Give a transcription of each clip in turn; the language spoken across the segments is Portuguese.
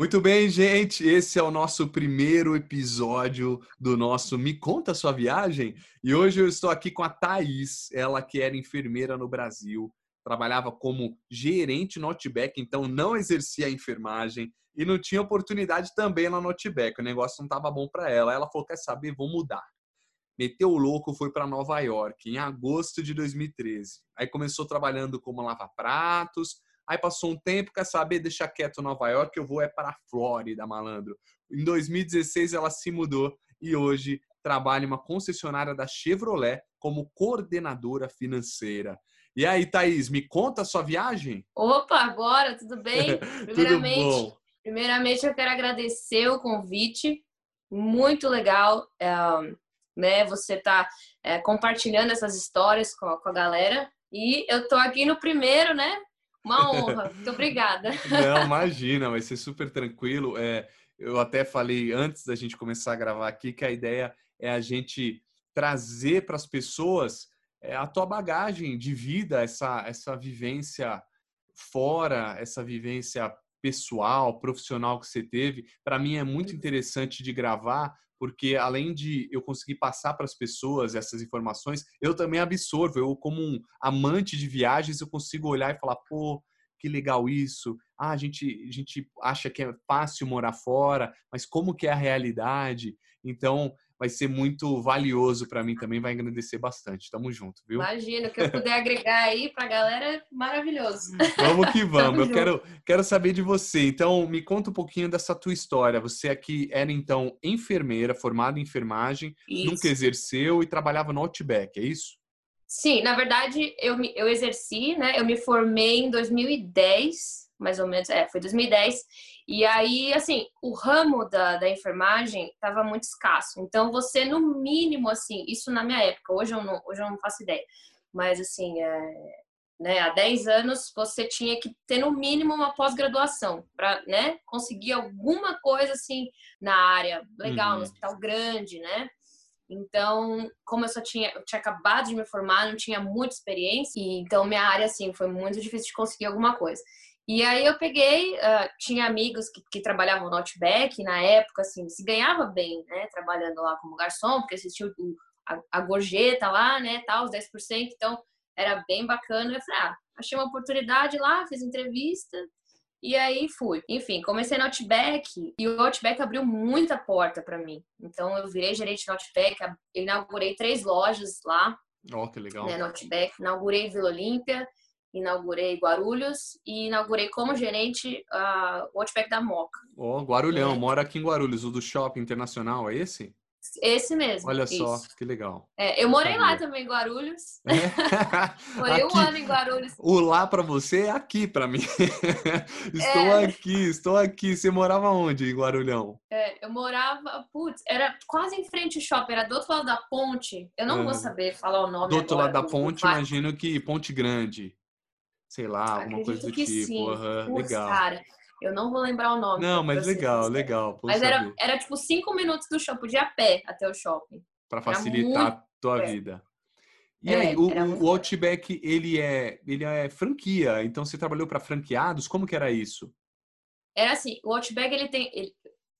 Muito bem, gente. Esse é o nosso primeiro episódio do nosso Me Conta Sua Viagem. E hoje eu estou aqui com a Thaís, ela que era enfermeira no Brasil, trabalhava como gerente no Outback, então não exercia a enfermagem e não tinha oportunidade também na Outback. O negócio não estava bom para ela. Ela falou: quer saber, vou mudar. Meteu o louco, foi para Nova York em agosto de 2013. Aí começou trabalhando como lava-pratos Aí passou um tempo, quer saber, deixa quieto Nova York, eu vou é para a Flórida, malandro. Em 2016 ela se mudou e hoje trabalha em uma concessionária da Chevrolet como coordenadora financeira. E aí, Thaís, me conta a sua viagem? Opa, agora, tudo bem? Primeiramente, tudo bom. primeiramente eu quero agradecer o convite. Muito legal, é, né? Você tá é, compartilhando essas histórias com a, com a galera. E eu tô aqui no primeiro, né? Uma honra. Muito obrigada. Não, imagina, vai ser super tranquilo. É, eu até falei antes da gente começar a gravar aqui que a ideia é a gente trazer para as pessoas é, a tua bagagem de vida, essa, essa vivência fora, essa vivência pessoal, profissional que você teve. Para mim é muito interessante de gravar, porque além de eu conseguir passar para as pessoas essas informações, eu também absorvo. Eu, como um amante de viagens, eu consigo olhar e falar, pô, que legal isso. Ah, a gente, a gente acha que é fácil morar fora, mas como que é a realidade? Então, vai ser muito valioso para mim também, vai agradecer bastante. Tamo junto, viu? Imagina, que eu puder agregar aí pra galera, maravilhoso. Vamos que vamos. eu quero, quero saber de você. Então, me conta um pouquinho dessa tua história. Você aqui era, então, enfermeira, formada em enfermagem, isso. nunca exerceu e trabalhava no Outback, é isso? Sim, na verdade, eu, eu exerci, né? Eu me formei em 2010, mais ou menos, é, foi 2010. E aí, assim, o ramo da, da enfermagem estava muito escasso. Então, você, no mínimo, assim, isso na minha época, hoje eu não, hoje eu não faço ideia, mas, assim, é, né, há 10 anos, você tinha que ter, no mínimo, uma pós-graduação para né, conseguir alguma coisa, assim, na área legal, uhum. no hospital grande, né? Então, como eu só tinha, eu tinha acabado de me formar, não tinha muita experiência, e então minha área, assim, foi muito difícil de conseguir alguma coisa. E aí eu peguei, uh, tinha amigos que, que trabalhavam no Outback, na época, assim, se ganhava bem, né, trabalhando lá como garçom, porque existia o, a, a gorjeta lá, né, tal, os 10%, então era bem bacana. Eu falei, ah, achei uma oportunidade lá, fiz entrevista, e aí fui. Enfim, comecei no Outback e o Outback abriu muita porta para mim. Então eu virei gerente no Outback, inaugurei três lojas lá. Ó, oh, que legal. Né, no Outback, inaugurei Vila Olímpia, inaugurei Guarulhos e inaugurei como gerente uh, o Outback da Moca. Ó, oh, Guarulhão, é. mora aqui em Guarulhos, o do Shopping Internacional, é esse? Esse mesmo. Olha só, que legal. É, eu morei lá também Guarulhos. É? Morei um ano em Guarulhos. O lá para você é aqui para mim. estou é. aqui, estou aqui. Você morava onde em Guarulhão? É, eu morava, putz, era quase em frente ao shopping, era do outro lado da ponte. Eu não vou saber falar o nome Do outro lado da ponte, imagino que Ponte Grande sei lá, alguma coisa do tipo. Sim. Uhum, legal. Cara, eu não vou lembrar o nome. Não, mas legal, legal. Mas era, era tipo cinco minutos do shopping, a pé até o shopping. Para facilitar a tua vida. E é, aí, o, o Outback, ele é, ele é franquia, então você trabalhou para franqueados? Como que era isso? Era assim, o Outback, ele tem... Ele,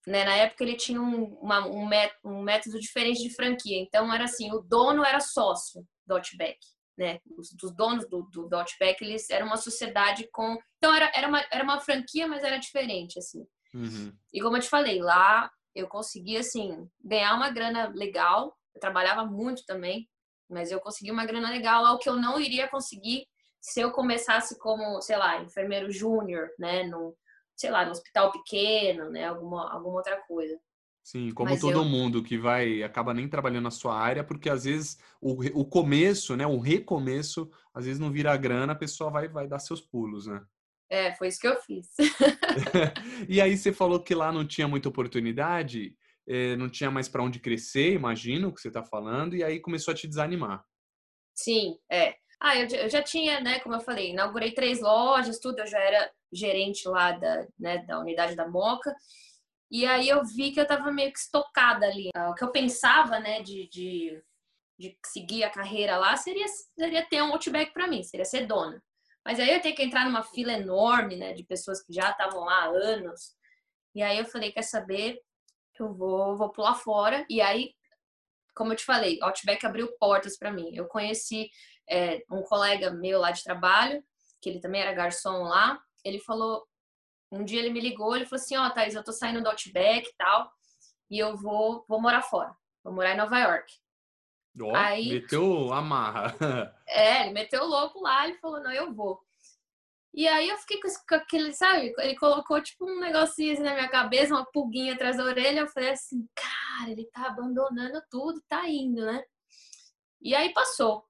né, na época, ele tinha um, uma, um, um método diferente de franquia. Então, era assim, o dono era sócio do Outback né, os, dos donos do, do, do Outback, eles eram uma sociedade com... Então, era, era, uma, era uma franquia, mas era diferente, assim. Uhum. E como eu te falei, lá eu consegui, assim, ganhar uma grana legal. Eu trabalhava muito também, mas eu consegui uma grana legal, algo que eu não iria conseguir se eu começasse como, sei lá, enfermeiro júnior, né, no, sei lá, no hospital pequeno, né, alguma, alguma outra coisa. Sim, como Mas todo eu... mundo que vai acaba nem trabalhando na sua área, porque às vezes o, o começo, né, o recomeço, às vezes não vira grana, a pessoa vai vai dar seus pulos, né? É, foi isso que eu fiz. e aí você falou que lá não tinha muita oportunidade, eh, não tinha mais para onde crescer, imagino que você está falando, e aí começou a te desanimar. Sim, é. Ah, eu, eu já tinha, né, como eu falei, inaugurei três lojas, tudo, eu já era gerente lá da, né, da unidade da Moca, e aí eu vi que eu estava meio que estocada ali. O que eu pensava, né, de, de, de seguir a carreira lá seria, seria ter um Outback para mim, seria ser dona. Mas aí eu tenho que entrar numa fila enorme, né, de pessoas que já estavam lá há anos. E aí eu falei, quer saber? Eu vou, vou pular fora. E aí, como eu te falei, Outback abriu portas para mim. Eu conheci é, um colega meu lá de trabalho, que ele também era garçom lá. Ele falou, um dia ele me ligou, ele falou assim, ó, oh, Thaís, eu tô saindo do Outback e tal, e eu vou, vou morar fora. Vou morar em Nova York. Oh, aí, meteu amarra. É, ele meteu o louco lá, ele falou, não, eu vou. E aí eu fiquei com, aquele, sabe? Ele colocou tipo um negocinho assim na minha cabeça, uma pulguinha atrás da orelha. Eu falei assim, cara, ele tá abandonando tudo, tá indo, né? E aí passou.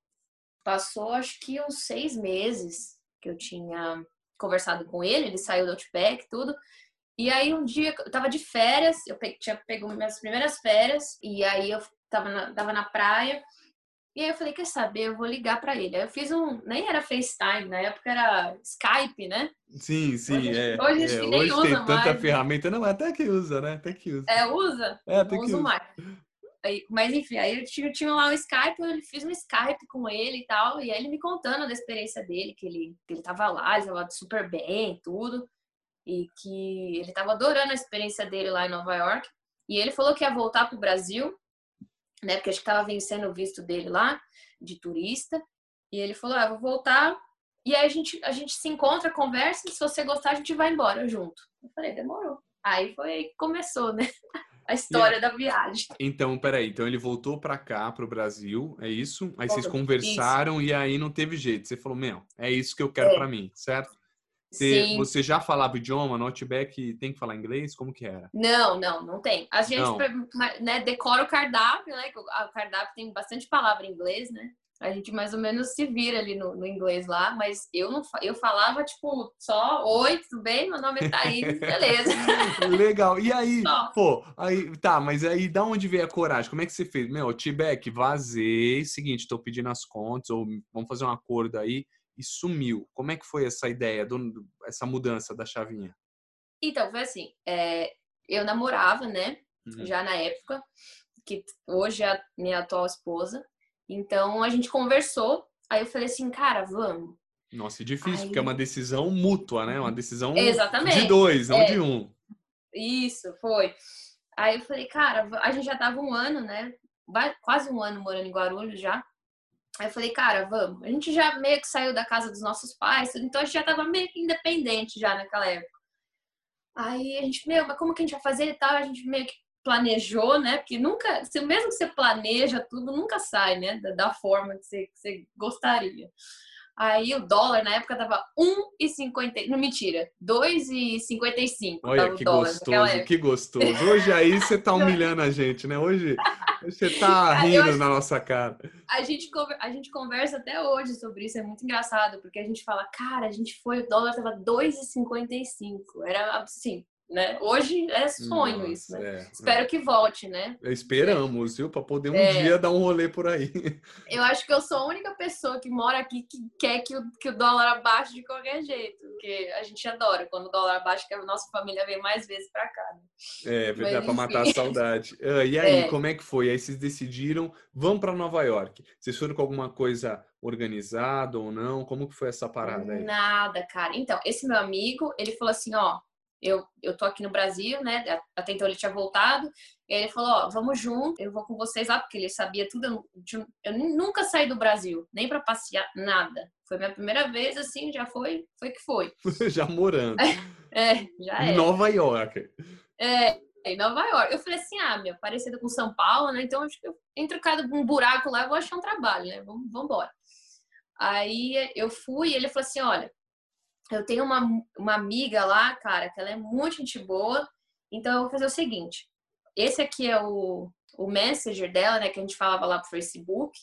Passou acho que uns seis meses que eu tinha conversado com ele, ele saiu do Outback, tudo. E aí um dia eu tava de férias, eu tinha pego minhas primeiras férias, e aí eu tava na, tava na praia. E aí eu falei, quer saber, eu vou ligar para ele. Aí eu fiz um, nem era FaceTime, na época era Skype, né? Sim, sim, hoje, é. Hoje, é, hoje tem tanta mais, ferramenta, não, até que usa, né? Até que usa. É, usa? É, até não que uso usa. mais. Aí, mas enfim, aí eu tinha, tinha lá o Skype, eu fiz um Skype com ele e tal, e aí ele me contando da experiência dele, que ele, ele tava lá, ele tava super bem, tudo, e que ele tava adorando a experiência dele lá em Nova York. E ele falou que ia voltar pro Brasil, né, porque acho que tava vencendo o visto dele lá, de turista, e ele falou, ah, vou voltar, e aí a gente, a gente se encontra, conversa, e se você gostar, a gente vai embora junto. Eu falei, demorou. Aí foi aí que começou, né? a história da viagem. Então, peraí, então ele voltou pra cá, pro Brasil, é isso? Aí vocês conversaram e aí não teve jeito. Você falou, meu, é isso que eu quero É. pra mim, certo? Você, Sim. você já falava o idioma, no Outback tem que falar inglês? Como que era? Não, não, não tem. A gente Não. né, decora o cardápio, né? O o cardápio tem bastante palavra em inglês, né? A gente mais ou menos se vira ali no, no inglês lá, mas eu não eu falava tipo só oi, tudo bem? Meu nome é Thaís, beleza. Legal. E aí, Só. pô, aí, tá, mas aí da onde veio a coragem? Como é que você fez? Meu, Outback, vazei, seguinte, tô pedindo as contas, ou vamos fazer um acordo aí, e sumiu. Como é que foi essa ideia, do- essa mudança da chavinha? Então, foi assim, é, eu namorava, né? Uhum. Já na época, que hoje é a minha atual esposa. Então a gente conversou. Aí eu falei assim, cara, vamos. Nossa, é difícil, Aí- porque é uma decisão mútua, né? Uma decisão Exatamente. de dois, não É. de um. Isso, foi. Aí eu falei, cara, a gente já tava um ano, né? Quase um ano morando em Guarulhos já. Aí eu falei, cara, vamos. A gente já meio que saiu da casa dos nossos pais, então a gente já tava meio que independente já naquela época. Aí a gente, meu, mas como que a gente vai fazer e tal? A gente meio que planejou, né? Porque nunca, se- mesmo que você planeja tudo, nunca sai, né? Da, da forma que você, que você gostaria. Aí o dólar na época tava 1,50. Não, mentira, 2,55 Olha que dólar gostoso, que gostoso. Hoje aí você tá humilhando a gente, né? Hoje você tá rindo na nossa cara. A gente, a gente conversa até hoje sobre isso, é muito engraçado, porque a gente fala, cara, a gente foi, o dólar tava 2,55. Era assim, né? Hoje é sonho isso, né? Nossa, é, Espero que volte, né? é. Esperamos, viu? Pra poder um É. dia dar um rolê por aí. Eu acho que eu sou a única pessoa que mora aqui que quer que o, que o dólar abaixe de qualquer jeito. Porque a gente adora quando o dólar abaixa, que a nossa família vem mais vezes pra cá. né? É, verdade, Mas, pra matar a saudade. Ah, e aí, É. como é que foi? Aí vocês decidiram, vamos pra Nova York. Vocês foram com alguma coisa organizada ou não? Como que foi essa parada aí? Nada, cara. Então, esse meu amigo, ele falou assim, ó, eu, eu tô aqui no Brasil, né? Até então ele tinha voltado. E ele falou, ó, vamos junto, eu vou com vocês lá, porque ele sabia tudo. Eu, eu nu- nunca saí do Brasil, nem pra passear, nada. Foi minha primeira vez, assim, já foi, foi que foi. Já morando. É, já Em é. Nova York. É, em Nova York. Eu falei assim, ah, meu, parecido com São Paulo, né? Então, acho que eu, entre cada um buraco lá, eu vou achar um trabalho, né? Vamos, vamos embora. Aí eu fui e ele falou assim, olha, eu tenho uma, uma amiga lá, cara, que ela é muito gente boa, então eu vou fazer o seguinte, esse aqui é o, o messenger dela, né, que a gente falava lá pro Facebook,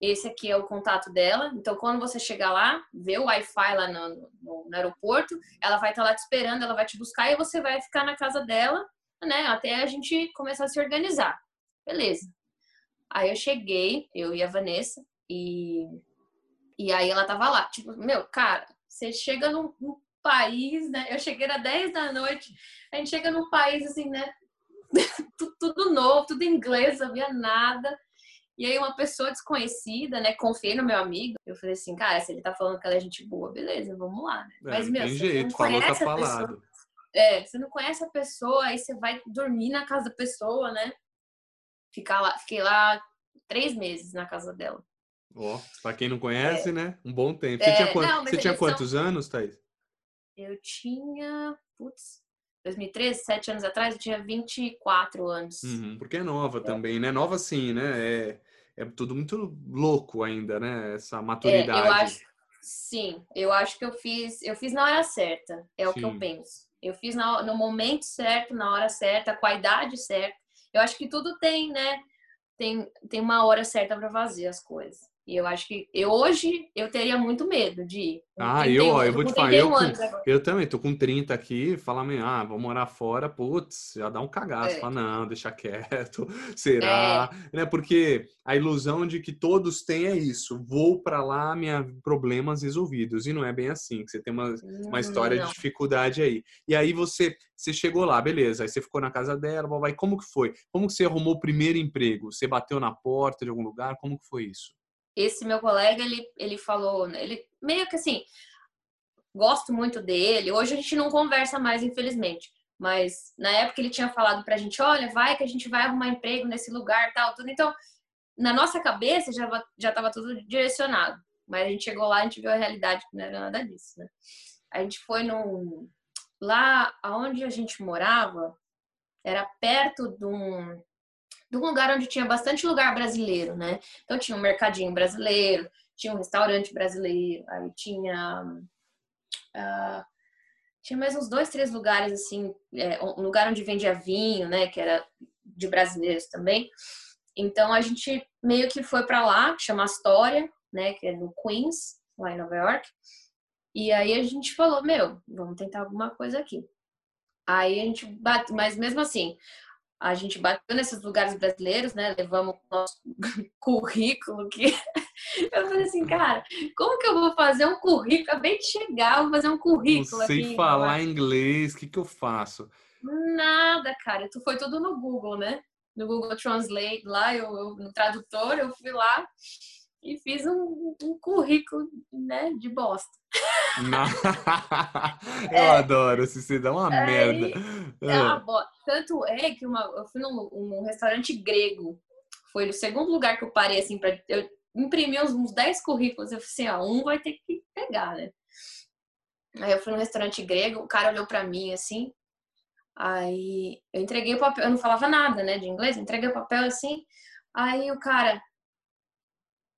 esse aqui é o contato dela, então quando você chegar lá, vê o Wi-Fi lá no, no, no aeroporto, ela vai estar lá te esperando, ela vai te buscar e você vai ficar na casa dela, né, até a gente começar a se organizar. Beleza. Aí eu cheguei, eu e a Vanessa, e, e aí ela tava lá, tipo, meu, cara, você chega num, num país, né? Eu cheguei às 10 da noite, a gente chega num país assim, né? tudo, novo, tudo em inglês, não sabia nada. E aí uma pessoa desconhecida, né? Confiei no meu amigo. Eu falei assim, cara, se ele tá falando que ela é gente boa, beleza, vamos lá, né? É, Mas, meu, tem jeito, não falou, tá conhece a pessoa. falado. É, você não conhece a pessoa, aí você vai dormir na casa da pessoa, né? Ficar lá, fiquei lá três meses na casa dela. Ó, oh, pra quem não conhece, é. né? Um bom tempo. Você é, tinha, quantos, não, você tinha quantos são... anos, Thaís? Eu tinha, putz, 2013, sete anos atrás, eu tinha 24 anos. Uhum, porque é nova é. também, né? Nova sim, né? É, é tudo muito louco ainda, né? Essa maturidade. É, eu acho, sim, eu acho que eu fiz, eu fiz na hora certa, é o sim. que eu penso. Eu fiz no, no momento certo, na hora certa, com a idade certa. Eu acho que tudo tem, né? Tem, tem uma hora certa para fazer as coisas. E eu acho que eu, hoje eu teria muito medo de ir. Ah, eu, ó, eu vou te falar, eu, eu também tô com 30 aqui, falar, ah, vou morar fora, putz, já dá um cagaço. É. Fala, não, deixa quieto, será? É. Né? Porque a ilusão de que todos têm é isso, vou para lá, minha problemas resolvidos. E não é bem assim, você tem uma, uma história não. de dificuldade aí. E aí você, você chegou lá, beleza, aí você ficou na casa dela, vai, como que foi? Como que você arrumou o primeiro emprego? Você bateu na porta de algum lugar? Como que foi isso? Esse meu colega, ele, ele falou, né, ele meio que assim, gosto muito dele. Hoje a gente não conversa mais, infelizmente. Mas na época ele tinha falado pra gente, olha, vai que a gente vai arrumar emprego nesse lugar, tal, tudo. Então, na nossa cabeça já já estava tudo direcionado. Mas a gente chegou lá, a gente viu a realidade que não era nada disso, né? A gente foi no lá aonde a gente morava, era perto de um de um lugar onde tinha bastante lugar brasileiro, né? Então tinha um mercadinho brasileiro, tinha um restaurante brasileiro, aí tinha uh, tinha mais uns dois, três lugares assim, é, um lugar onde vendia vinho, né? Que era de brasileiros também. Então a gente meio que foi para lá, que chama Astoria, né? Que é no Queens, lá em Nova York. E aí a gente falou, meu, vamos tentar alguma coisa aqui. Aí a gente bate, mas mesmo assim, a gente bateu nesses lugares brasileiros, né? Levamos o nosso currículo que eu falei assim, cara, como que eu vou fazer um currículo? Acabei de chegar, vou fazer um currículo. Não sei aqui, falar inglês, o que, que eu faço? Nada, cara. Tu foi tudo no Google, né? No Google Translate lá, eu, eu no tradutor, eu fui lá e fiz um, um currículo, né, de bosta. eu é, adoro, se você dá uma merda. É uma ah. bosta. Tanto é que uma, eu fui num, restaurante grego. Foi o segundo lugar que eu parei, assim, pra, eu imprimi uns, uns 10 currículos. Eu falei assim, ó, um vai ter que pegar, né? Aí eu fui num restaurante grego, o cara olhou pra mim, assim, aí eu entreguei o papel, eu não falava nada, né, de inglês, entreguei o papel, assim, aí o cara,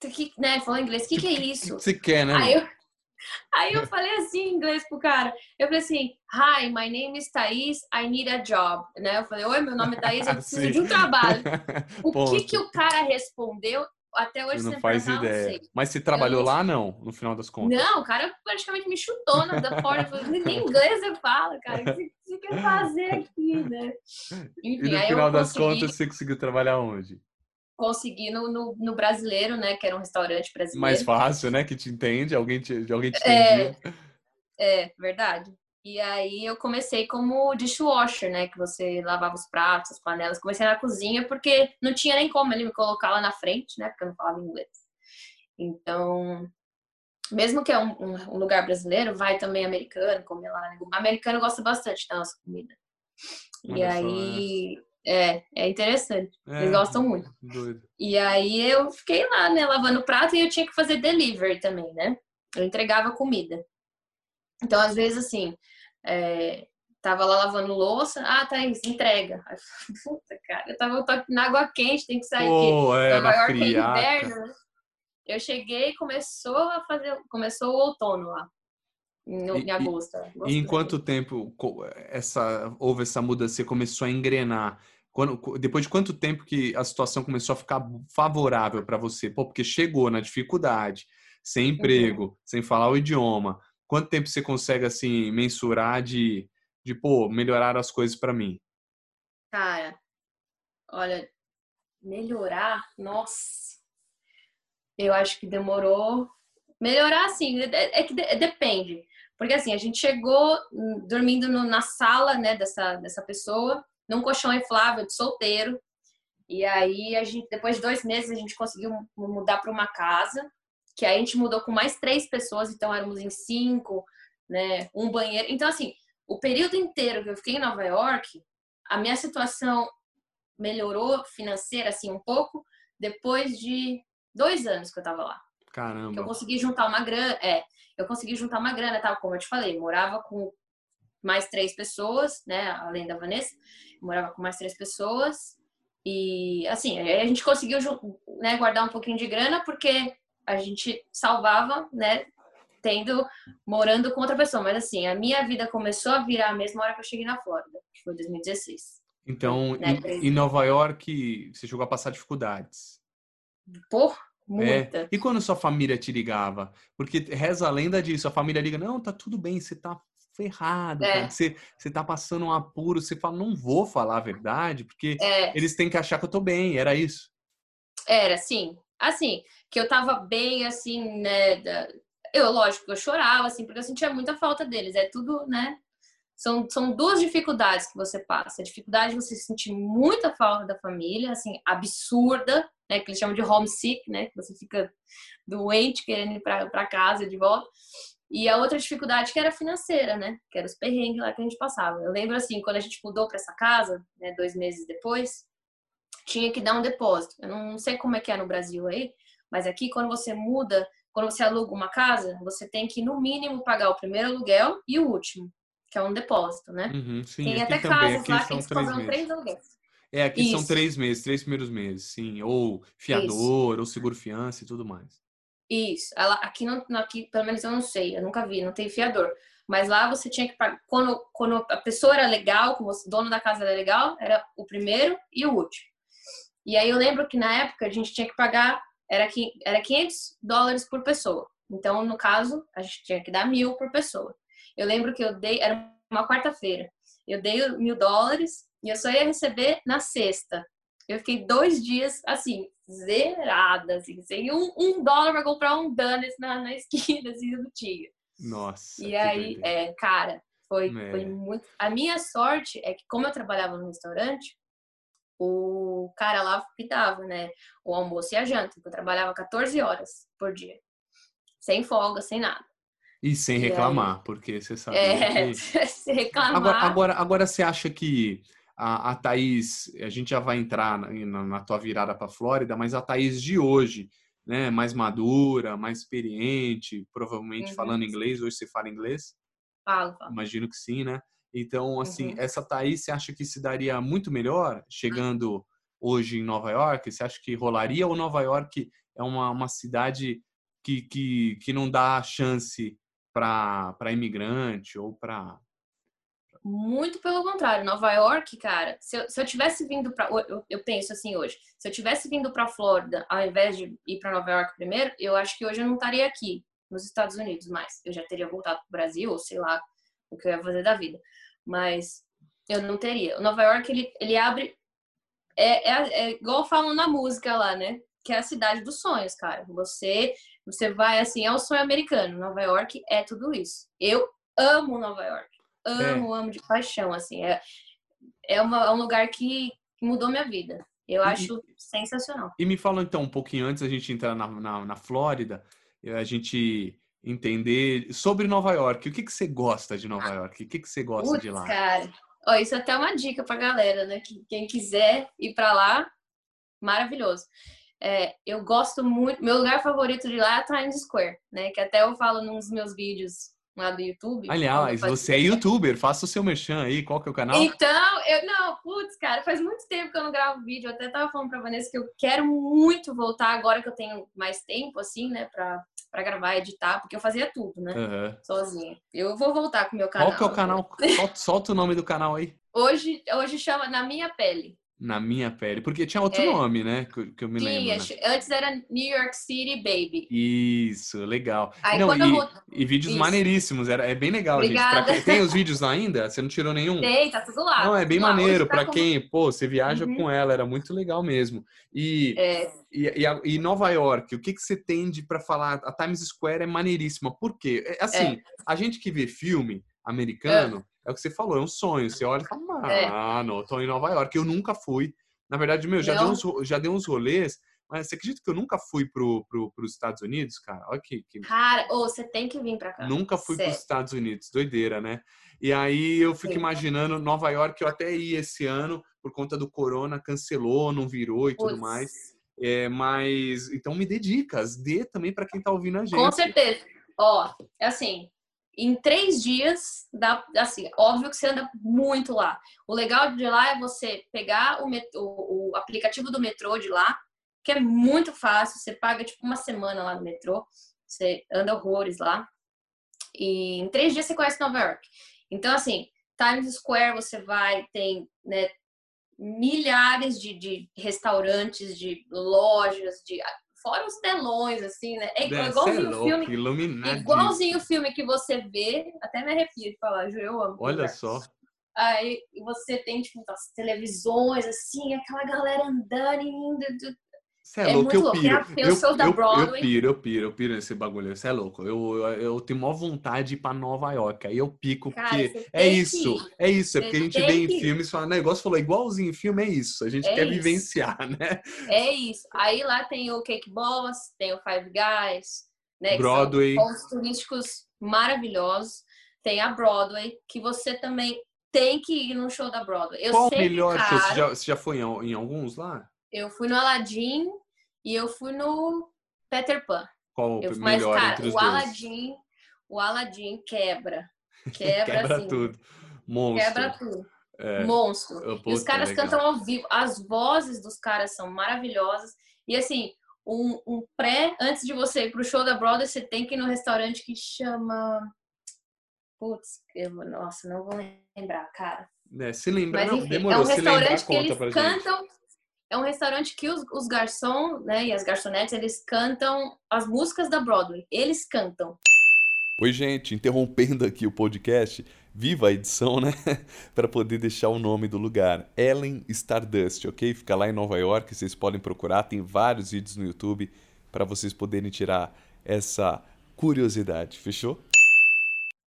que, né, falou inglês, o que, que, que, é isso? Você quer, né? Aí eu, aí eu falei assim em inglês pro cara, eu falei assim, hi, my name is Thaís, I need a job, né? Eu falei, oi, meu nome é Thaís, eu preciso de um trabalho. O que que o cara respondeu? Até hoje não faz ideia. Mas você trabalhou lá, não, no final das contas? Não, o cara praticamente me chutou na da porta. Nem inglês você fala, cara. O que você quer fazer aqui, né? Enfim, e no final das consegui... contas, você conseguiu trabalhar onde? Consegui no, no, no, brasileiro, né? Que era um restaurante brasileiro. Mais fácil, né? Que te entende, alguém te, alguém te entendia. É, é, verdade. E aí eu comecei como dishwasher, né? Que você lavava os pratos, as panelas. Comecei na cozinha porque não tinha nem como ele me colocar lá na frente, né? Porque eu não falava inglês. Então, mesmo que é um, um lugar brasileiro, vai também americano, comer lá. Americano gosta bastante da nossa comida. Olha e aí, é, é interessante. É, Eles gostam muito. Doido. E aí eu fiquei lá, né, lavando prato e eu tinha que fazer delivery também, né? Eu entregava comida. Então, às vezes, assim, é, tava lá lavando louça, ah, tá isso, entrega. Aí, puta, cara, eu tava na água quente, tem que sair Pô, aqui. É, Nova York é inverno. Né? Eu cheguei e começou a fazer, começou o outono lá. No, em agosto. agosto e em quanto tempo essa, houve essa mudança? Você começou a engrenar? Quando, depois de quanto tempo que a situação começou a ficar favorável para você? Pô, porque chegou na dificuldade, sem emprego, uhum. sem falar o idioma. Quanto tempo você consegue assim mensurar de, de pô, melhorar as coisas para mim? Cara, olha, melhorar, nossa. Eu acho que demorou melhorar assim, é, é que de, depende. Porque assim, a gente chegou hum, dormindo no, na sala, né, dessa, dessa pessoa, num colchão inflável de solteiro. E aí a gente, depois de dois meses, a gente conseguiu mudar para uma casa, que aí a gente mudou com mais três pessoas, então éramos em cinco, né, um banheiro. Então assim, o período inteiro que eu fiquei em Nova York, a minha situação melhorou financeira, assim, um pouco, depois de dois anos que eu tava lá. Caramba. Eu consegui juntar uma grana, é, eu consegui juntar uma grana, tal, como eu te falei, morava com mais três pessoas, né, além da Vanessa, morava com mais três pessoas, e assim, a gente conseguiu né, guardar um pouquinho de grana porque a gente salvava, né, tendo morando com outra pessoa, mas assim, a minha vida começou a virar a mesma hora que eu cheguei na Flórida, que foi 2016. Então, né, em, em Nova York, você chegou a passar dificuldades? Por muita. É. E quando sua família te ligava? Porque reza a lenda disso, a família liga, não, tá tudo bem, você tá ferrado, é. você, você tá passando um apuro, você fala, não vou falar a verdade, porque é. eles têm que achar que eu tô bem, era isso? Era, sim. Assim, que eu tava bem, assim, né, eu, lógico, eu chorava, assim, porque eu sentia muita falta deles, é tudo, né, são, são duas dificuldades que você passa. A dificuldade de você sentir muita falta da família, assim, absurda, né? Que eles chamam de homesick, né? Que você fica doente querendo ir para casa de volta. E a outra dificuldade que era financeira, né? Que era os perrengues lá que a gente passava. Eu lembro, assim, quando a gente mudou para essa casa, né, dois meses depois, tinha que dar um depósito. Eu não sei como é que é no Brasil aí, mas aqui, quando você muda, quando você aluga uma casa, você tem que, no mínimo, pagar o primeiro aluguel e o último que é um depósito, né? Uhum, sim, Tem até casas lá que eles cobram três aluguéis. É, aqui Isso. são três meses, três primeiros meses, sim. Ou fiador, Isso. ou seguro-fiança e tudo mais. Isso. Ela, aqui, não, aqui, pelo menos eu não sei, eu nunca vi, não tem fiador. Mas lá você tinha que pagar. Quando, quando a pessoa era legal, como dono da casa era legal, era o primeiro e o último. E aí eu lembro que na época a gente tinha que pagar, era, era 500 dólares por pessoa. Então, no caso, a gente tinha que dar mil por pessoa. Eu lembro que eu dei, era uma quarta-feira, eu dei mil dólares e eu só ia receber na sexta. Eu fiquei dois dias, assim, zerada, assim, sem um, um dólar para comprar um donuts na, na esquina, assim, não tinha. Nossa. E aí, é, cara, foi, é. foi muito. A minha sorte é que, como eu trabalhava no restaurante, o cara lá me dava, né? O almoço e a janta. Eu trabalhava 14 horas por dia. Sem folga, sem nada. E sem reclamar, porque você sabe. É, que... sem reclamar. Agora, agora, agora você acha que a, a Thaís, a gente já vai entrar na, na, na tua virada para a Flórida, mas a Thaís de hoje, né, mais madura, mais experiente, provavelmente uhum. falando inglês, hoje você fala inglês? Falo, falo. Imagino que sim, né? Então, assim, uhum. essa Thaís, você acha que se daria muito melhor chegando uhum. hoje em Nova York? Você acha que rolaria ou Nova York é uma, uma cidade que, que, que não dá chance para imigrante ou para. Muito pelo contrário. Nova York, cara, se eu, se eu tivesse vindo para. Eu, eu, penso assim hoje. Se eu tivesse vindo para Flórida ao invés de ir para Nova York primeiro, eu acho que hoje eu não estaria aqui nos Estados Unidos mais. Eu já teria voltado para o Brasil, ou sei lá o que eu ia fazer da vida. Mas eu não teria. O Nova York, ele, ele abre. É, é, é igual falam na música lá, né? Que é a cidade dos sonhos, cara. Você você vai assim, é o sonho americano. Nova York é tudo isso. Eu amo Nova York. Amo, é. amo de paixão, assim. É, é, uma, é um lugar que mudou minha vida. Eu acho e, sensacional. E me fala então, um pouquinho antes da gente entrar na, na, na Flórida, a gente entender sobre Nova York. O que, que você gosta de Nova York? O que, que você gosta Putz, de lá? cara. Ó, isso é até uma dica pra galera, né? Quem quiser ir para lá, maravilhoso. É, eu gosto muito, meu lugar favorito de lá é Times Square, né? Que até eu falo nos meus vídeos lá do YouTube. Aliás, você é youtuber, faça o seu merchan aí, qual que é o canal? Então, eu não, putz, cara, faz muito tempo que eu não gravo vídeo. Eu até tava falando pra Vanessa que eu quero muito voltar agora que eu tenho mais tempo, assim, né, pra, pra gravar, editar, porque eu fazia tudo, né? Uhum. Sozinha. Eu vou voltar com o meu canal. Qual que é o canal? solta, solta o nome do canal aí. Hoje, hoje chama Na Minha Pele na minha pele. Porque tinha outro é. nome, né? Que, eu me lembro. Né? Antes era New York City Baby. Isso, legal. Aí, não, e, vou... e, vídeos Isso. maneiríssimos. Era, é bem legal, Obrigada. gente. Quem, tem os vídeos lá ainda? Você não tirou nenhum? Tem, tá tudo lá. Não, é bem lá, maneiro. Tá para com... quem, pô, você viaja uhum. com ela. Era muito legal mesmo. E, é. e, e, e, Nova York, o que, que você tende para falar? A Times Square é maneiríssima. Por quê? É, assim, é. a gente que vê filme americano... É. é o que você falou, é um sonho. Você olha e fala, é. ah, não, tô em Nova York. Eu nunca fui. Na verdade, meu, já, deu uns, já deu uns rolês, Mas você acredita que eu nunca fui pro, pro, pros Estados Unidos, cara? Olha que. que... Cara, ô, você tem que vir pra cá. Nunca fui Sério. pros Estados Unidos. Doideira, né? E aí eu fico Sim. imaginando Nova York, eu até ia esse ano, por conta do corona, cancelou, não virou e tudo mais. É, mas. Então me dê dicas, dê também para quem tá ouvindo a gente. Com certeza. Ó, é assim, em três dias, dá, assim, óbvio que você anda muito lá. O legal de lá é você pegar o, met- o- o aplicativo do metrô de lá, que é muito fácil. Você paga tipo uma semana lá no metrô, você anda horrores lá. E em três dias você conhece Nova York. Então, assim, Times Square você vai, tem né, milhares de, de restaurantes, de lojas, de fora os telões, assim, né? É igualzinho o filme iluminado. Igualzinho o filme que você vê, até me arrepio de falar, Ju, eu amo. Olha só. Aí você tem, tipo, as televisões, assim, aquela galera andando e indo. Você é, É louco, eu louco. piro. Os eu, shows da eu- eu Broadway. piro, eu piro, eu piro nesse bagulho. Você é louco. Eu, eu, eu tenho maior vontade de ir pra Nova York. Aí eu pico, Cara, porque é que isso. É isso. É porque a gente vê em que filmes e fala, negócio falou igualzinho em filme, é isso. A gente É quer isso. vivenciar, né? É isso. Aí lá tem o Cake Boss, tem o Five Guys, né? Broadway. Pontos turísticos maravilhosos. Tem a Broadway, que você também tem que ir no show da Broadway. Eu Qual o é melhor show? Você já, você já foi em, em alguns lá? Eu fui no Aladdin e eu fui no Peter Pan. Qual o Eu, mas, melhor cara, entre os o dois? Aladdin, o Aladdin quebra. Quebra, Quebra assim. tudo. Monstro. Quebra tudo. É. Monstro. Oh, E os caras legal. cantam ao vivo. As vozes dos caras são maravilhosas. E assim, um, um pré, antes de você ir pro show da Broadway, você tem que ir no restaurante que chama. Putz, eu, nossa, não vou lembrar, cara. É, se lembra, Mas não, enfim, demorou. é um lembrar, restaurante que eles pra gente. É um restaurante que os, os garçons, né, e as garçonetes, eles cantam as músicas da Broadway. Eles cantam. Oi, gente, interrompendo aqui o podcast, viva a edição, né? Para poder deixar o nome do lugar, Ellen Stardust, ok? Fica lá em Nova York, vocês podem procurar, tem vários vídeos no YouTube para vocês poderem tirar essa curiosidade, fechou?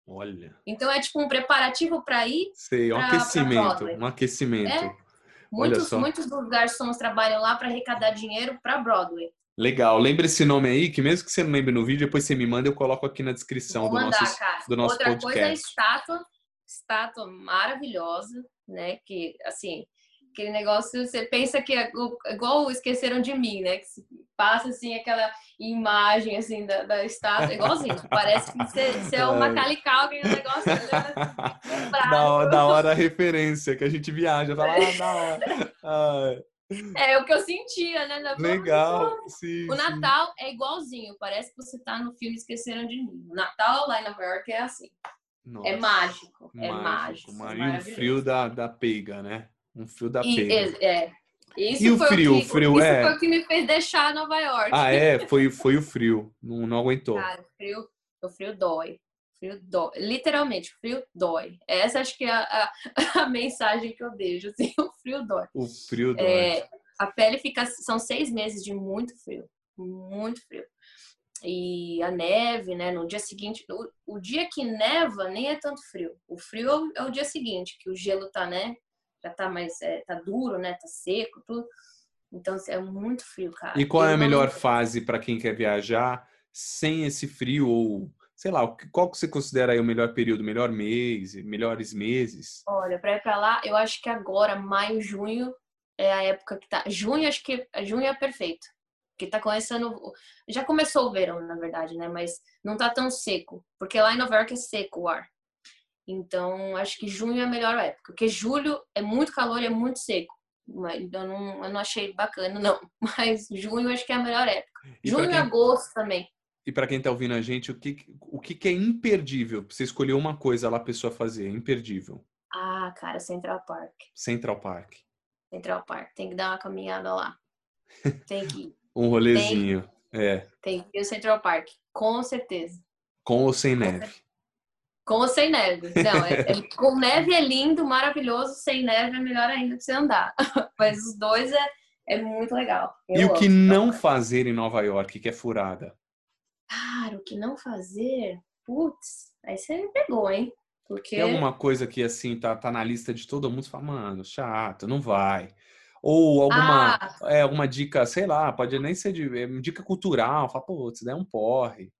Olha, Então é tipo um preparativo para ir. sei, um Pra- pra aquecimento, Broadway. um aquecimento. É. Muitos, muitos dos garçons trabalham lá para arrecadar dinheiro para Broadway. Legal, lembra esse nome aí, que mesmo que você não lembre no vídeo, depois você me manda, eu coloco aqui na descrição Vou do mandar, nosso, cara. do nosso Outra coisa é a podcast. estátua, estátua maravilhosa, né? Que assim, aquele negócio, você pensa que é gu- igual esqueceram de mim, né? Que passa assim aquela imagem assim da, da estátua, igualzinho. Parece que você, é o. Macaulay Culkin, negócio quebrado. Da, hora- da hora a referência, que a gente viaja, fala, ah, da hora. Ah, É o que eu sentia, né? legal, sim, O sim. Natal é igualzinho, parece que você tá no filme Esqueceram de Mim. O Natal lá em Nova York é assim. Nossa, É mágico. É mágico. ma- é E um frio da, da peiga, né? Um frio da E, peiga. é, é. Isso E o frio? que, O frio isso é- foi o que me fez deixar Nova York. Ah, é? Foi, foi o frio. Não, não aguentou. Cara, o frio, o frio dói. O frio dói. Literalmente, o frio dói. Essa acho que é a, a, a mensagem que eu deixo. Assim, o frio dói. O frio dói. É, a pele fica. São seis meses de muito frio. Muito frio. E a neve, né? No dia seguinte. O, o dia que neva nem é tanto frio. O frio é o, é o dia seguinte, que o gelo tá, né? Já tá mais. É, tá duro, né? Tá seco, tudo. Então é muito frio, cara. E qual é a melhor fase para quem quer viajar sem esse frio ou sei lá, qual que você considera aí o melhor período, melhor mês, melhores meses? Olha, pra ir pra lá, eu acho que agora, maio, junho, é a época que tá. Junho, acho que junho é perfeito. Que tá começando. Já começou o verão, na verdade, né? Mas não tá tão seco. Porque lá em Nova York é seco o ar. Então, acho que junho é a melhor época. Porque julho é muito calor e é muito seco. Mas Eu não, eu não achei bacana, não. Mas junho acho que é a melhor época. E para junho e quem, agosto também. e pra quem tá ouvindo a gente, o que, o que que é imperdível? Pra Você escolher uma coisa lá a pessoa fazer, imperdível. Ah, cara, Central Park. Central Park. Central Park. Tem que dar uma caminhada lá. Tem que ir. Um rolezinho. É. Tem que ir o Central Park. Com certeza. Com ou sem neve. Com ou sem neve. Não, é- é- com neve é lindo, maravilhoso. Sem neve é melhor ainda pra você andar. Mas os dois é, é muito legal. E Eu o que não fazer em Nova York, que é furada? Cara, o que não fazer? Putz, aí você me pegou, hein? Porque. Tem alguma coisa que assim tá, tá na lista de todo mundo? Você fala, mano, chato, não vai. Ou alguma, ah. é, alguma dica, sei lá, pode nem ser de é, dica cultural, fala, pô, isso daí é um porre.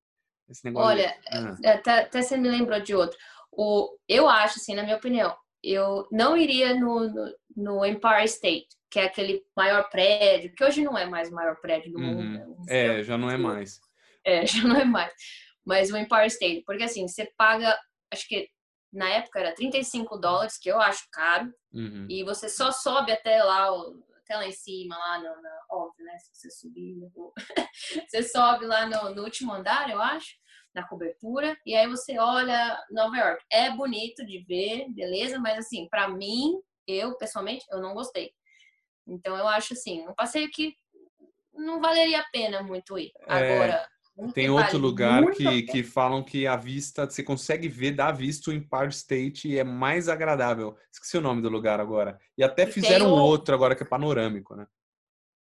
Esse negócio Olha, ah. até, até você me lembrou de outro. O, eu acho, assim, na minha opinião, eu não iria no, no, no, Empire State, que é aquele maior prédio, que hoje não é mais o maior prédio do uhum. mundo. É, é já não é mais. É, já não é mais. Mas o Empire State, porque assim, você paga, acho que na época era 35 dólares, que eu acho caro, uhum. e você só sobe até lá, até lá em cima, lá no, no óbvio, né? Se você subir, você sobe lá no, no último andar, eu acho na cobertura, e aí você olha Nova York. É bonito de ver, beleza, mas assim, para mim, eu pessoalmente, eu não gostei. Então eu acho assim, um passeio que não valeria a pena muito ir. É, Agora, tem outro lugar que, que falam que a vista, você consegue ver, dá vista em Empire State e é mais agradável. Esqueci o nome do lugar agora. E até fizeram um outro agora que é panorâmico, né?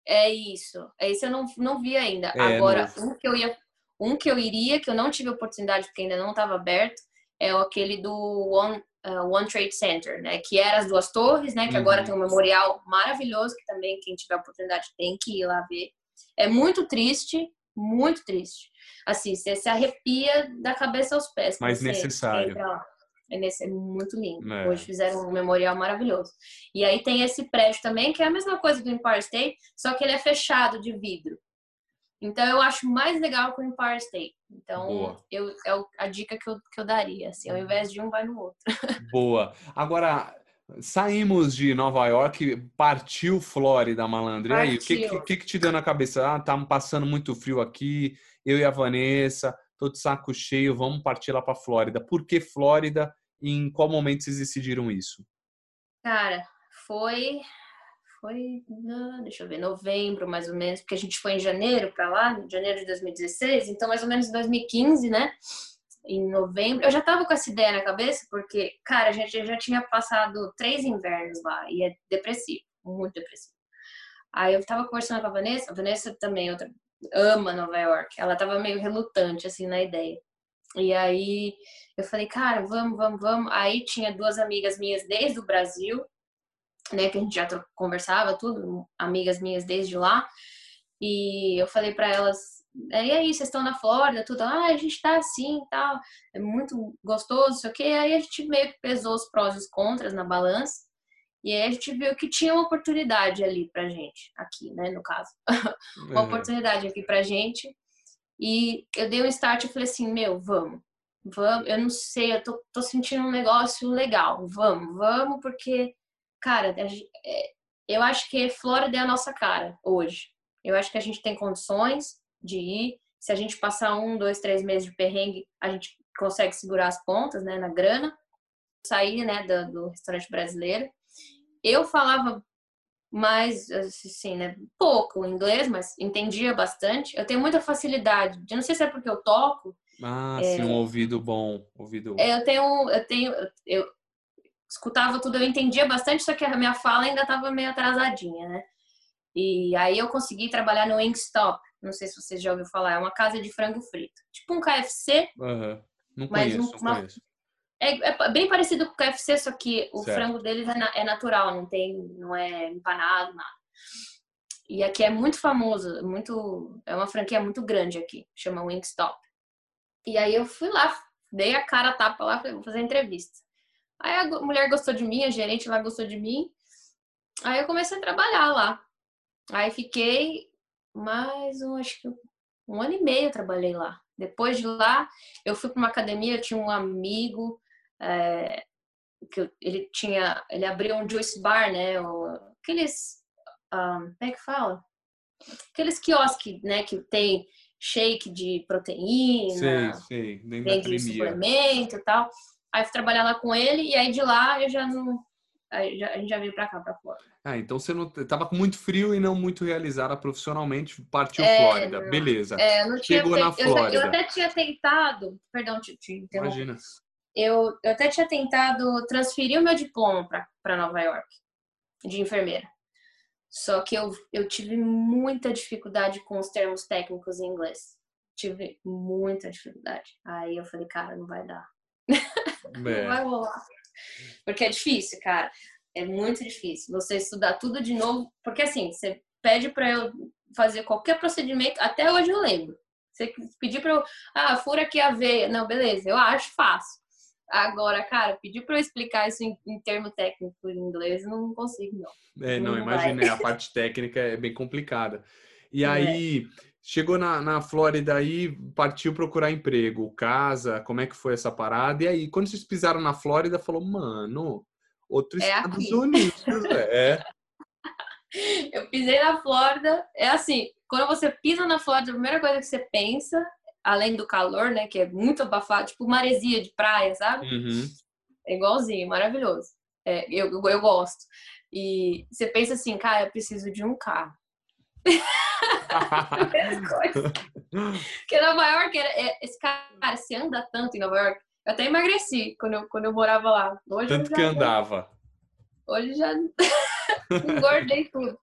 É isso. É isso eu não, não vi ainda. É, Agora, um que eu ia um que eu iria, que eu não tive oportunidade porque ainda não estava aberto, é aquele do One, uh, One Trade Center, né? Que era as duas torres, né? Que uhum. agora tem um memorial maravilhoso que também quem tiver oportunidade tem que ir lá ver. É muito triste, muito triste. Assim, você se arrepia da cabeça aos pés. Mas necessário. É, nesse, é muito lindo. É. Hoje fizeram um memorial maravilhoso. E aí tem esse prédio também, que é a mesma coisa do Empire State, só que ele é fechado de vidro. Então eu acho mais legal que o Empire State. Então eu, é a dica que eu, que eu daria. Assim, ao invés de um, vai no outro. Boa. Agora, saímos de Nova York, partiu Flórida, malandro. E aí, o que, que, que, te deu na cabeça? Ah, tá passando muito frio aqui, eu e a Vanessa, tô de saco cheio, vamos partir lá para Flórida. Por que Flórida e em qual momento vocês decidiram isso? Cara, foi foi, deixa eu ver, novembro mais ou menos, porque a gente foi em janeiro para lá, janeiro de 2016, então mais ou menos em 2015, né? Em novembro, eu já tava com essa ideia na cabeça, porque, cara, a gente já tinha passado três invernos lá e é depressivo, muito depressivo. Aí eu tava conversando com a Vanessa, a Vanessa também outra, ama Nova York, ela tava meio relutante, assim, na ideia. E aí eu falei, cara, vamos, vamos, vamos. Aí tinha duas amigas minhas desde o Brasil, né, que a gente já conversava tudo, amigas minhas desde lá. E eu falei para elas, e aí, vocês estão na Flórida, tudo, ah, a gente tá assim, tal, é muito gostoso, sei o quê. Aí a gente meio que pesou os prós e os contras na balança. E aí a gente viu que tinha uma oportunidade ali pra gente, aqui, né, no caso. uma uhum. oportunidade aqui pra gente. E eu dei um start e falei assim, meu, vamos. Vamos, eu não sei, eu tô, tô sentindo um negócio legal. Vamos, vamos, porque cara, é, eu acho que Flórida é a nossa cara hoje. Eu acho que a gente tem condições de ir. Se a gente passar um, dois, três meses de perrengue, a gente consegue segurar as pontas, né, na grana. Sair, né, do, do restaurante brasileiro. Eu falava mais, assim, né, pouco inglês, mas entendia bastante. Eu tenho muita facilidade. Eu não sei se é porque eu toco. Ah, é, sim, um ouvido bom, ouvido. É, eu tenho, eu tenho, eu, escutava tudo, eu entendia bastante, só que a minha fala ainda estava meio atrasadinha, né? E aí eu consegui trabalhar no Wingstop. Não sei se vocês já ouviram falar, é uma casa de frango frito. Tipo um KFC. Uhum. Não mas conheço, uma... não conheço. É, é, bem parecido com o KFC, só que o certo. frango deles é, na, é, natural, não tem, não é empanado, nada. E aqui é muito famoso, muito, é uma franquia muito grande aqui, chama Wingstop. E aí eu fui lá, dei a cara a tapa lá, falei, vou fazer entrevista. Aí a mulher gostou de mim, a gerente lá gostou de mim. Aí eu comecei a trabalhar lá. Aí fiquei mais um, acho que um ano e meio eu trabalhei lá. Depois de lá, eu fui para uma academia, eu tinha um amigo é, que ele tinha, ele abriu um juice bar, né? Aqueles, um, como é que fala? Aqueles quiosques, né? Que tem shake de proteína, sei, sei. tem de suplemento e tal. Aí fui trabalhar lá com ele e aí de lá eu já não. A gente já veio pra cá, pra Flórida. Ah, então você não tava com muito frio e não muito realizada profissionalmente, partiu é, Flórida. Não, Beleza. É, não tinha Chegou na Flórida. Eu, eu, até tinha tentado. Perdão, te, te Imagina. Eu, eu até tinha tentado transferir o meu diploma para Nova York, de enfermeira. Só que eu, eu tive muita dificuldade com os termos técnicos em inglês. Tive muita dificuldade. Aí eu falei, cara, não vai dar. É. Não vai rolar. Porque é difícil, cara. É muito difícil você estudar tudo de novo, porque assim, você pede para eu fazer qualquer procedimento, até hoje eu lembro. Você pedir para eu, ah, fura aqui a veia. Não, beleza, eu acho fácil. Agora, cara, pedir para eu explicar isso em, em, termo técnico em inglês, não consigo, não. É, não, não imagina, a parte técnica é bem complicada. E é. aí, chegou na, na Flórida aí, partiu procurar emprego, casa, como é que foi essa parada? E aí, quando vocês pisaram na Flórida, falou, mano, outro é Estados aqui. Unidos, é. Eu pisei na Flórida, é assim, quando você pisa na Flórida, a primeira coisa que você pensa, além do calor, né, que é muito abafado, tipo maresia de praia, sabe? Uhum. É igualzinho, maravilhoso. É, eu, eu, eu gosto. E você pensa assim, cara, eu preciso de um carro. Porque Nova York, era, é, esse cara, se anda tanto em Nova York, eu até emagreci quando eu, quando eu morava lá. Hoje tanto que andava. Hoje já engordei tudo.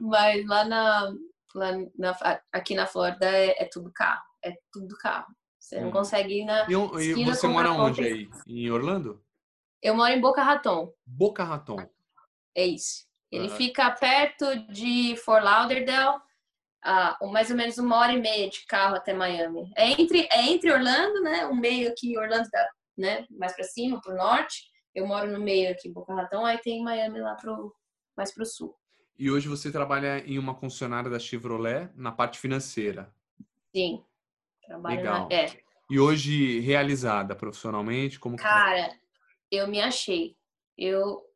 Mas lá na, lá na, aqui na Flórida é, é, tudo carro. É tudo carro. Você não hum. consegue ir na. E, e você mora onde aí? Em Orlando? Eu moro em Boca Raton. Boca Raton. É isso. Ele fica perto de Fort Lauderdale, uh, mais ou menos uma hora e meia de carro até Miami. É entre, é entre Orlando, né? O meio aqui, Orlando, né? Mais para cima, pro norte. Eu moro no meio aqui, Boca Raton. Aí tem Miami lá pro, mais pro sul. E hoje você trabalha em uma concessionária da Chevrolet na parte financeira. Sim. Trabalho Legal. Na... É. E hoje realizada profissionalmente, como Cara, eu me achei. Eu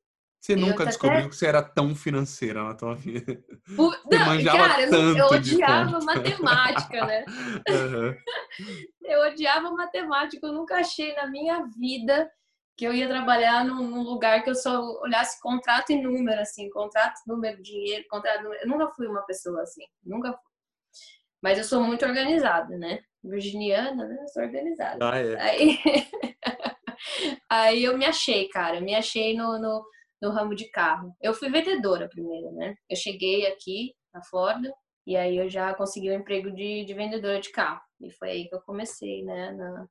você nunca descobriu até... que você era tão financeira na tua vida. Você não, cara, tanto eu odiava matemática, né? Uhum. eu odiava matemática, eu nunca achei na minha vida que eu ia trabalhar num, num, lugar que eu só olhasse contrato e número, assim, contrato, número, dinheiro, contrato, número. Eu nunca fui uma pessoa assim, nunca fui. Mas eu sou muito organizada, né? Virginiana, né? Eu sou organizada. Ah, é. Aí, aí eu me achei, cara, eu me achei no, no, no ramo de carro. Eu fui vendedora primeiro, né? Eu cheguei aqui na Flórida e aí eu já consegui o um emprego de, de vendedora de carro. E foi aí que eu comecei, né? Na,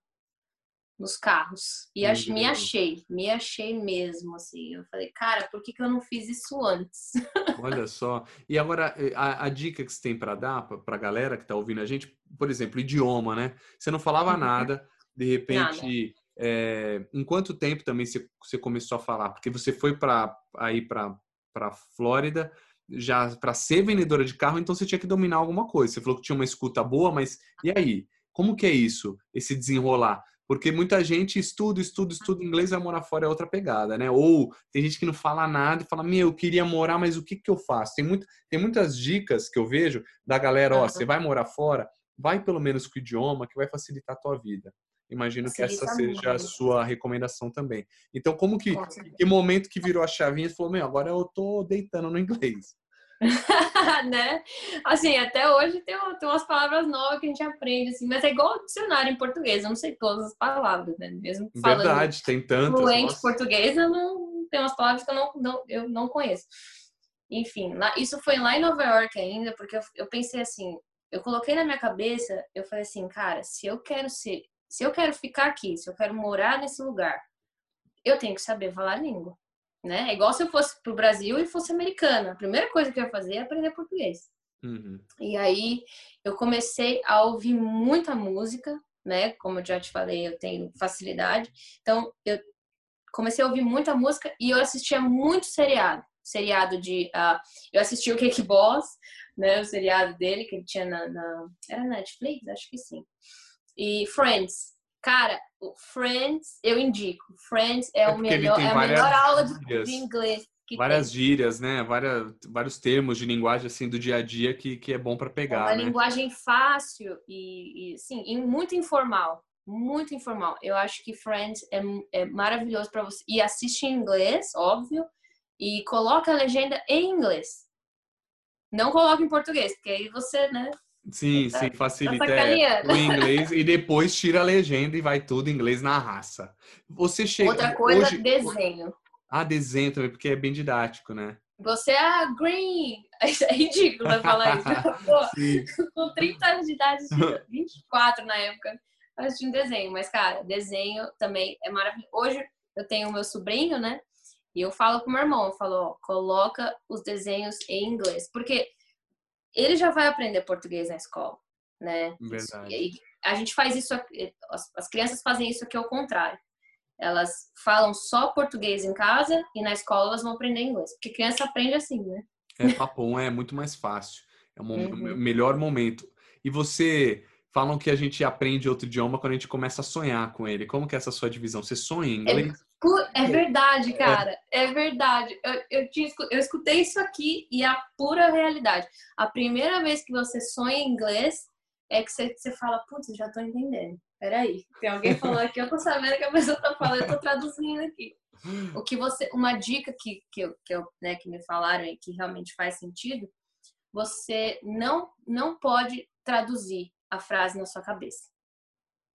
nos carros. E ach, me achei, me achei mesmo, assim. Eu falei, cara, por que, que eu não fiz isso antes? Olha só. E agora, eh, a, a dica que você tem para dar para a galera que está ouvindo a gente, por exemplo, idioma, né? Você não falava uhum. nada, de repente, é, em quanto tempo também você, você começou a falar? Porque você foi para aí para para Flórida já para ser vendedora de carro, então você tinha que dominar alguma coisa. Você falou que tinha uma escuta boa, mas e aí? Como que é isso? Esse desenrolar? Porque muita gente estuda, estuda, estuda inglês, vai morar fora é outra pegada, né? Ou tem gente que não fala nada e fala, meu, eu queria morar, mas o que, que eu faço? Tem, muito, tem muitas dicas que eu vejo da galera, ó, você vai morar fora, vai pelo menos com o idioma, que vai facilitar a tua vida. Imagino Facilita que essa seja a sua recomendação também. Então, como que, que momento que virou a chavinha e falou, meu, agora eu tô deitando no inglês? né? Assim, até hoje tem, tem umas palavras novas que a gente aprende, assim, mas é igual ao dicionário em português, eu não sei todas as palavras, né? Mesmo falando Verdade, tem tantas. Fluente nossa. português, eu não tem umas palavras que eu não, não, eu não conheço. Enfim, lá, isso foi lá em Nova York ainda, porque eu, eu pensei assim, eu coloquei na minha cabeça, eu falei assim, cara, se eu quero ser, se eu quero ficar aqui, se eu quero morar nesse lugar, eu tenho que saber falar a língua né? É igual se eu fosse pro Brasil e fosse americana. A primeira coisa que eu ia fazer é aprender português. Uhum. E aí eu comecei a ouvir muita música, né? Como eu já te falei, eu tenho facilidade. Então eu comecei a ouvir muita música e eu assistia muito seriado. Seriado de. Uh, eu assisti o Cake Boss, né? O seriado dele que ele tinha na, na. Era Netflix? Acho que sim. E Friends. Cara, o Friends, eu indico. Friends é, é o melhor, é a melhor aula de, de inglês. várias tem. gírias, né? Várias, vários termos de linguagem assim do dia a dia que, que é bom para pegar. É uma né? linguagem fácil e, e sim, e muito informal. Muito informal. Eu acho que Friends é, é maravilhoso para você. E assiste em inglês, óbvio, e coloca a legenda em inglês. Não coloca em português, porque aí você, né, Sim, sim, facilita é, o inglês e depois tira a legenda e vai tudo em inglês na raça. Você chega Outra coisa, hoje... desenho. Ah, desenho também, porque é bem didático, né? Você é green. É ridículo falar isso. Pô, com 30 anos de idade, 24 na época, assistindo desenho. Mas, cara, desenho também é maravilhoso. Hoje eu tenho o meu sobrinho, né? E eu falo com meu irmão, eu falo, ó, coloca os desenhos em inglês, porque ele já vai aprender português na escola, né? Verdade. E a gente faz isso, as, as crianças fazem isso aqui ao contrário. Elas falam só português em casa e na escola elas vão aprender inglês, porque criança aprende assim, né? É, papo, é muito mais fácil. É o Uhum. melhor momento. E você falam que a gente aprende outro idioma quando a gente começa a sonhar com ele. Como que é essa sua divisão? Você sonha em inglês? Pu- É verdade, cara. É verdade. Eu, eu, escu- eu escutei isso aqui e é a pura realidade. A primeira vez que você sonha em inglês é que você, você fala, putz, já tô entendendo. Peraí, tem alguém falando aqui, eu tô sabendo que a pessoa tá falando, eu tô traduzindo aqui. O que você, uma dica que, que, eu, que, eu, né, que me falaram e que realmente faz sentido, você não, não pode traduzir a frase na sua cabeça.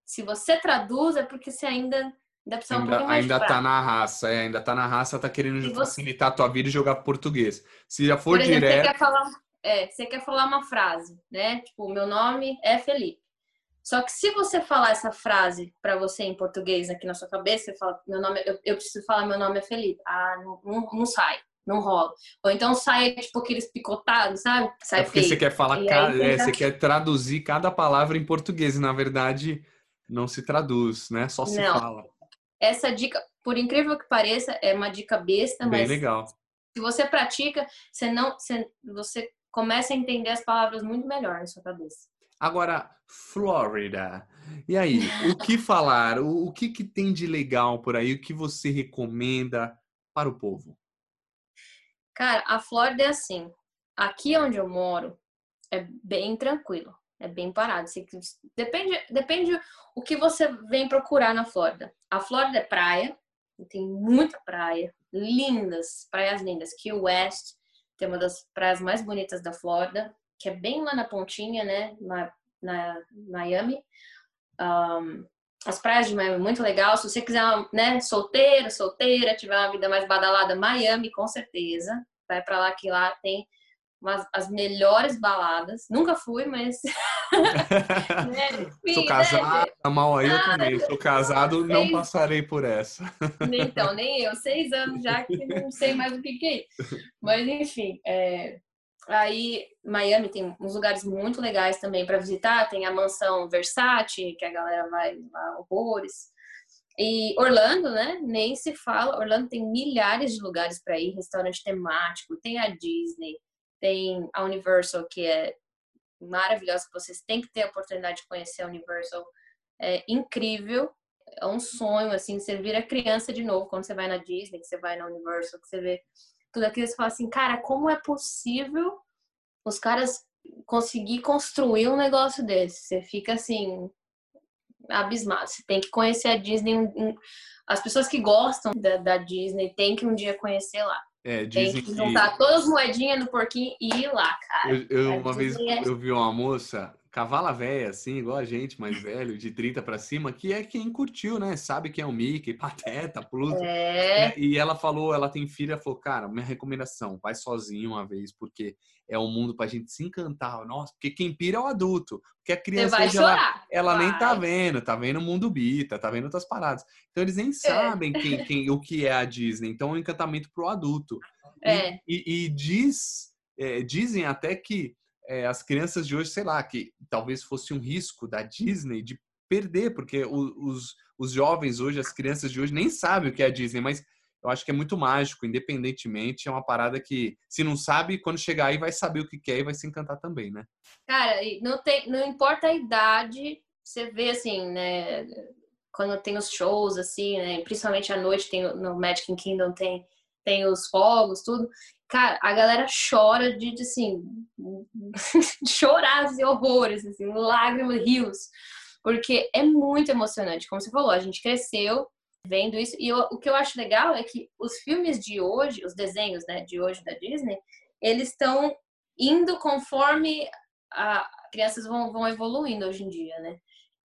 Se você traduz, é porque você ainda, ainda precisa um Ainda, pouquinho mais ainda tá na raça, é, ainda tá na raça, tá querendo você- facilitar a tua vida e jogar português. Se já for Por exemplo, direto, você quer falar, é, você quer falar uma frase, né? Tipo, meu nome é Felipe. Só que se você falar essa frase para você em português aqui na sua cabeça, você fala, meu nome, eu, eu preciso falar meu nome é Felipe. Ah, não, não, não sai, não rola. Ou então sai tipo aqueles picotados, sabe? Sai é porque feio. você quer falar, aí é, tenta- você quer traduzir cada palavra em português e na verdade não se traduz, né? Só se Não. fala. Essa dica, por incrível que pareça, é uma dica besta, Bem mas legal. se você pratica, você não, você, você começa a entender as palavras muito melhor na sua cabeça. Agora, Flórida. E aí, o que falar? O, o que, que tem de legal por aí? O que você recomenda para o povo? Cara, a Flórida é assim. Aqui onde eu moro é bem tranquilo, é bem parado. Assim, depende, depende o que você vem procurar na Flórida. A Flórida é praia, tem muita praia, lindas, praias lindas. Key West tem uma das praias mais bonitas da Flórida, que é bem lá na pontinha, né, na, na Miami. Um, as praias de Miami é muito legal. Se você quiser, né, solteiro, solteira, tiver uma vida mais badalada, Miami, com certeza. Vai pra lá que lá tem umas, as melhores baladas. Nunca fui, mas. né, enfim, Sou né, casado, mal aí eu também. Sou casado, não passarei por essa. Nem- Então, nem eu. Seis anos já que não sei mais o que, que é isso. Mas, enfim. é, Aí, Miami tem uns lugares muito legais também para visitar. Tem a mansão Versace, que a galera vai lá horrores. E Orlando, né? Nem se fala. Orlando tem milhares de lugares para ir, restaurante temático, tem a Disney, tem a Universal, que é maravilhosa. Vocês têm que ter a oportunidade de conhecer a Universal. É incrível. É um sonho, assim, você vira criança de novo quando você vai na Disney, que você vai na Universal, que você vê tudo aquilo, você fala assim, cara, como é possível os caras conseguir construir um negócio desse? Você fica assim, abismado. Você tem que conhecer a Disney. As pessoas que gostam da, da Disney têm que um dia conhecer lá. É, Tem dizem que que. juntar todas as moedinhas no porquinho e ir lá, cara. Eu, eu- uma vez é- eu vi uma moça, cavala velha, assim, igual a gente, mais velho, de 30 pra cima, que é quem curtiu, né? Sabe quem é o Mickey, Pateta, Pluto. É, É, E ela falou, ela tem filha, falou, cara, minha recomendação, vai sozinho uma vez, porque é um mundo pra gente se encantar. Nossa, porque quem pira é o adulto. Porque a criança vai hoje, ela, ela nem tá Vai. vendo, tá vendo o mundo bita, tá vendo outras paradas. Então eles É. nem sabem quem, quem, o que é a Disney. Então é um encantamento pro adulto. E- É. E, e diz, é, dizem até que é, as crianças de hoje, sei lá, que talvez fosse um risco da Disney de perder, porque os, os jovens hoje, as crianças de hoje, nem sabem o que é a Disney, mas eu acho que é muito mágico, independentemente, é uma parada que, se não sabe, quando chegar aí vai saber o que quer e vai se encantar também, né? Cara, não, tem, não importa a idade, você vê assim, né? Quando tem os shows, assim, né? Principalmente à noite, tem, no Magic Kingdom tem, tem os fogos, tudo. Cara, a galera chora de, de, assim, chorar assim, horrores, assim, lágrimas, rios. Porque é muito emocionante. Como você falou, a gente cresceu vendo isso. E eu- o que eu acho legal é que os filmes de hoje, os desenhos né, de hoje da Disney, eles estão indo conforme a crianças vão, vão evoluindo hoje em dia, né?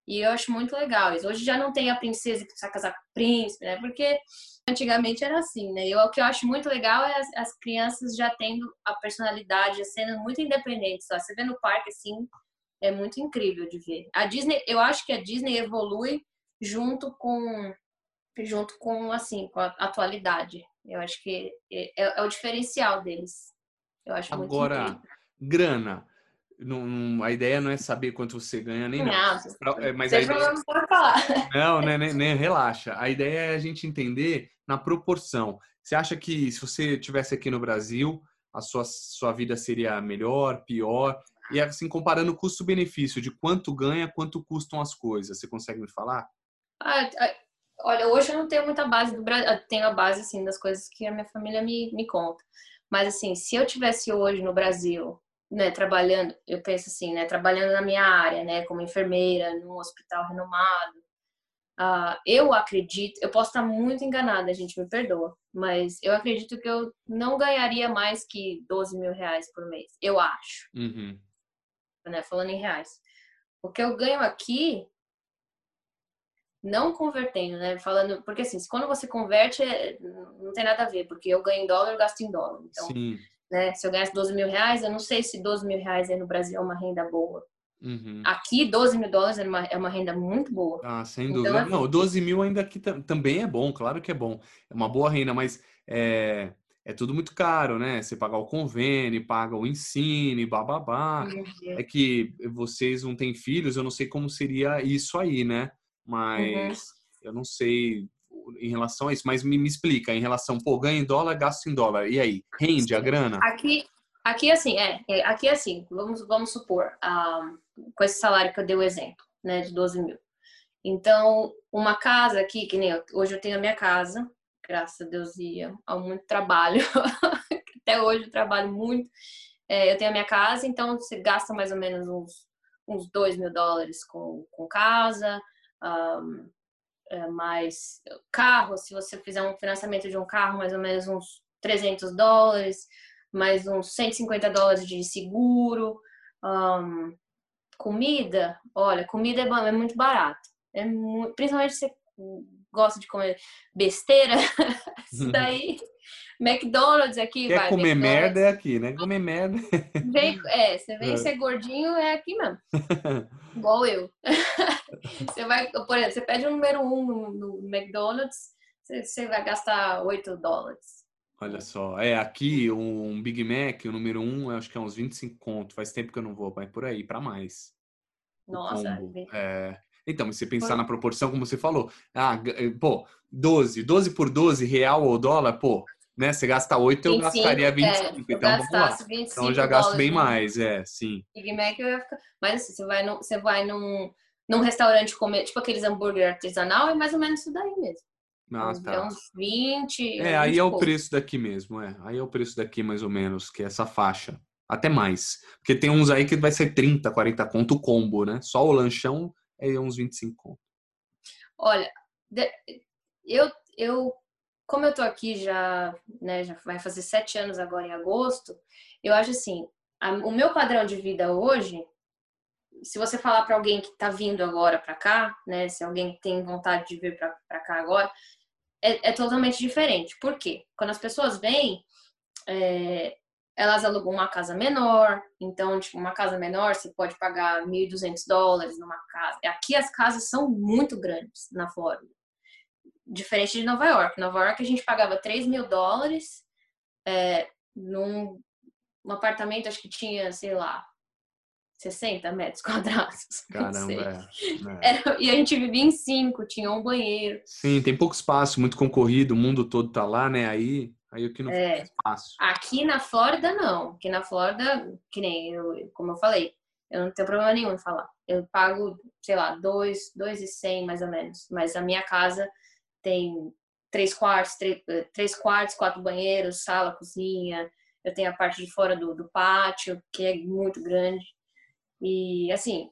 E eu acho muito legal isso. Hoje já não tem a princesa que precisa casar com o príncipe, né? Porque antigamente era assim, né? E eu- o que eu acho muito legal é as, as crianças já tendo a personalidade, já sendo muito independentes. Ó. Você vê no parque, assim, é muito incrível de ver. A Disney, eu acho que a Disney evolui junto com junto com assim com a atualidade Eu acho que é, é, é o diferencial deles. Eu acho Agora, grana. Não, a ideia não é saber quanto você ganha nem nada. É, mas a ideia... falar. Não, né, nem, nem relaxa. A ideia é a gente entender na proporção. Você acha que se você tivesse aqui no Brasil, a sua, sua vida seria melhor, pior? E assim, comparando custo-benefício, de quanto ganha, quanto custam as coisas. Você consegue me falar? Ah, olha, hoje eu não tenho muita base do Brasil. Tenho a base, assim, das coisas que a minha família me, me conta. Mas, assim, se eu tivesse hoje no Brasil né, trabalhando, eu penso assim, né, trabalhando na minha área, né, como enfermeira, num hospital renomado, uh, eu acredito, eu posso estar muito enganada, a gente me perdoa, mas eu acredito que eu não ganharia mais que 12 mil reais por mês, eu acho, uhum. né, falando em reais. O que eu ganho aqui, não convertendo, né, falando, porque assim, quando você converte, é, não tem nada a ver, porque eu ganho em dólar, eu gasto em dólar, então... Sim né? Se eu ganhasse 12 mil reais, eu não sei se 12 mil reais aí no Brasil é uma renda boa. Uhum. Aqui, 12 mil dólares é uma, é uma renda muito boa. Ah, sem então, dúvida. Então, não, 12 mil ainda aqui também é bom, claro que é bom. É uma boa renda, mas é, é tudo muito caro, né? Você paga o convênio, paga o ensino, bababá. Uhum. É que vocês não têm filhos, eu não sei como seria isso aí, né? Mas uhum. eu não sei em relação a isso, mas me, me explica, em relação, pô, ganha em dólar, gasto em dólar. E aí, rende a grana? Aqui, aqui assim, é, é aqui assim, vamos, vamos supor, um, ah, com esse salário que eu dei o exemplo, né, de 12 mil. Então, uma casa aqui, que nem eu, hoje eu tenho a minha casa, graças a Deus e ao muito trabalho, até hoje eu trabalho muito. É, eu tenho a minha casa, então você gasta mais ou menos uns, uns 2 mil dólares com, com casa, um, ah, é, mais carro, se você fizer um financiamento de um carro, mais ou menos uns 300 dólares, mais uns 150 dólares de seguro, um, comida, olha, comida é, é muito barato, é muito, principalmente se você gosta de comer besteira, isso daí McDonald's aqui, Quer vai. comer merda é aqui, né? Comer merda. Vem, é, você vem é. ser gordinho, é aqui mesmo. Igual eu. você vai, por exemplo, você pede um número um no, no McDonald's, você, você, vai gastar 8 dólares. Olha só, é aqui um Big Mac, o número um, acho que é uns 25 conto. Faz tempo que eu não vou, vai por aí, para mais. Nossa, é. Então, se você pensar na proporção, como você falou, ah, pô, 12, 12 por 12, real ou dólar, pô, né? Você gasta 8, eu gastaria 25. É, então vamos lá. 25 então eu já gasto bem mais, é, sim. Big Mac eu ia ficar. Mas assim, você vai, no, você vai num, num restaurante comer, tipo aqueles hambúrguer artesanal, é mais ou menos isso daí mesmo. Ah, tá. É uns 20. É, aí é o preço daqui mesmo, é. Aí é o preço daqui mais ou menos, que é essa faixa. Até mais. Porque tem uns aí que vai ser 30, 40 conto o combo, né? Só o lanchão é uns 25 conto. Olha, eu, eu como eu tô aqui já, né, já vai fazer sete anos agora em agosto, eu acho assim, a, o meu padrão de vida hoje, se você falar para alguém que tá vindo agora para cá, né, se alguém tem vontade de vir para cá agora, é, é, totalmente diferente. Por quê? Quando as pessoas vêm, é, elas alugam uma casa menor, então, tipo, uma casa menor você pode pagar 1.200 dólares numa casa. Aqui as casas são muito grandes na Flórida diferente de Nova York. Nova York a gente pagava 3 mil dólares é, num um apartamento, acho que tinha, sei lá, 60 metros quadrados. Caramba, é, é. Era, e a gente vivia em cinco, tinha um banheiro. Sim, tem pouco espaço, muito concorrido, o mundo todo tá lá, né? Aí, aí o que não é, espaço. Aqui na Flórida, não. Aqui na Flórida, que nem eu, como eu falei, eu não tenho problema nenhum em falar. Eu pago, sei lá, dois, dois e cem mais ou menos. Mas a minha casa tem três quartos, três, eh, três quartos, quatro banheiros, sala, cozinha. Eu tenho a parte de fora do, do pátio, que é muito grande. E, assim,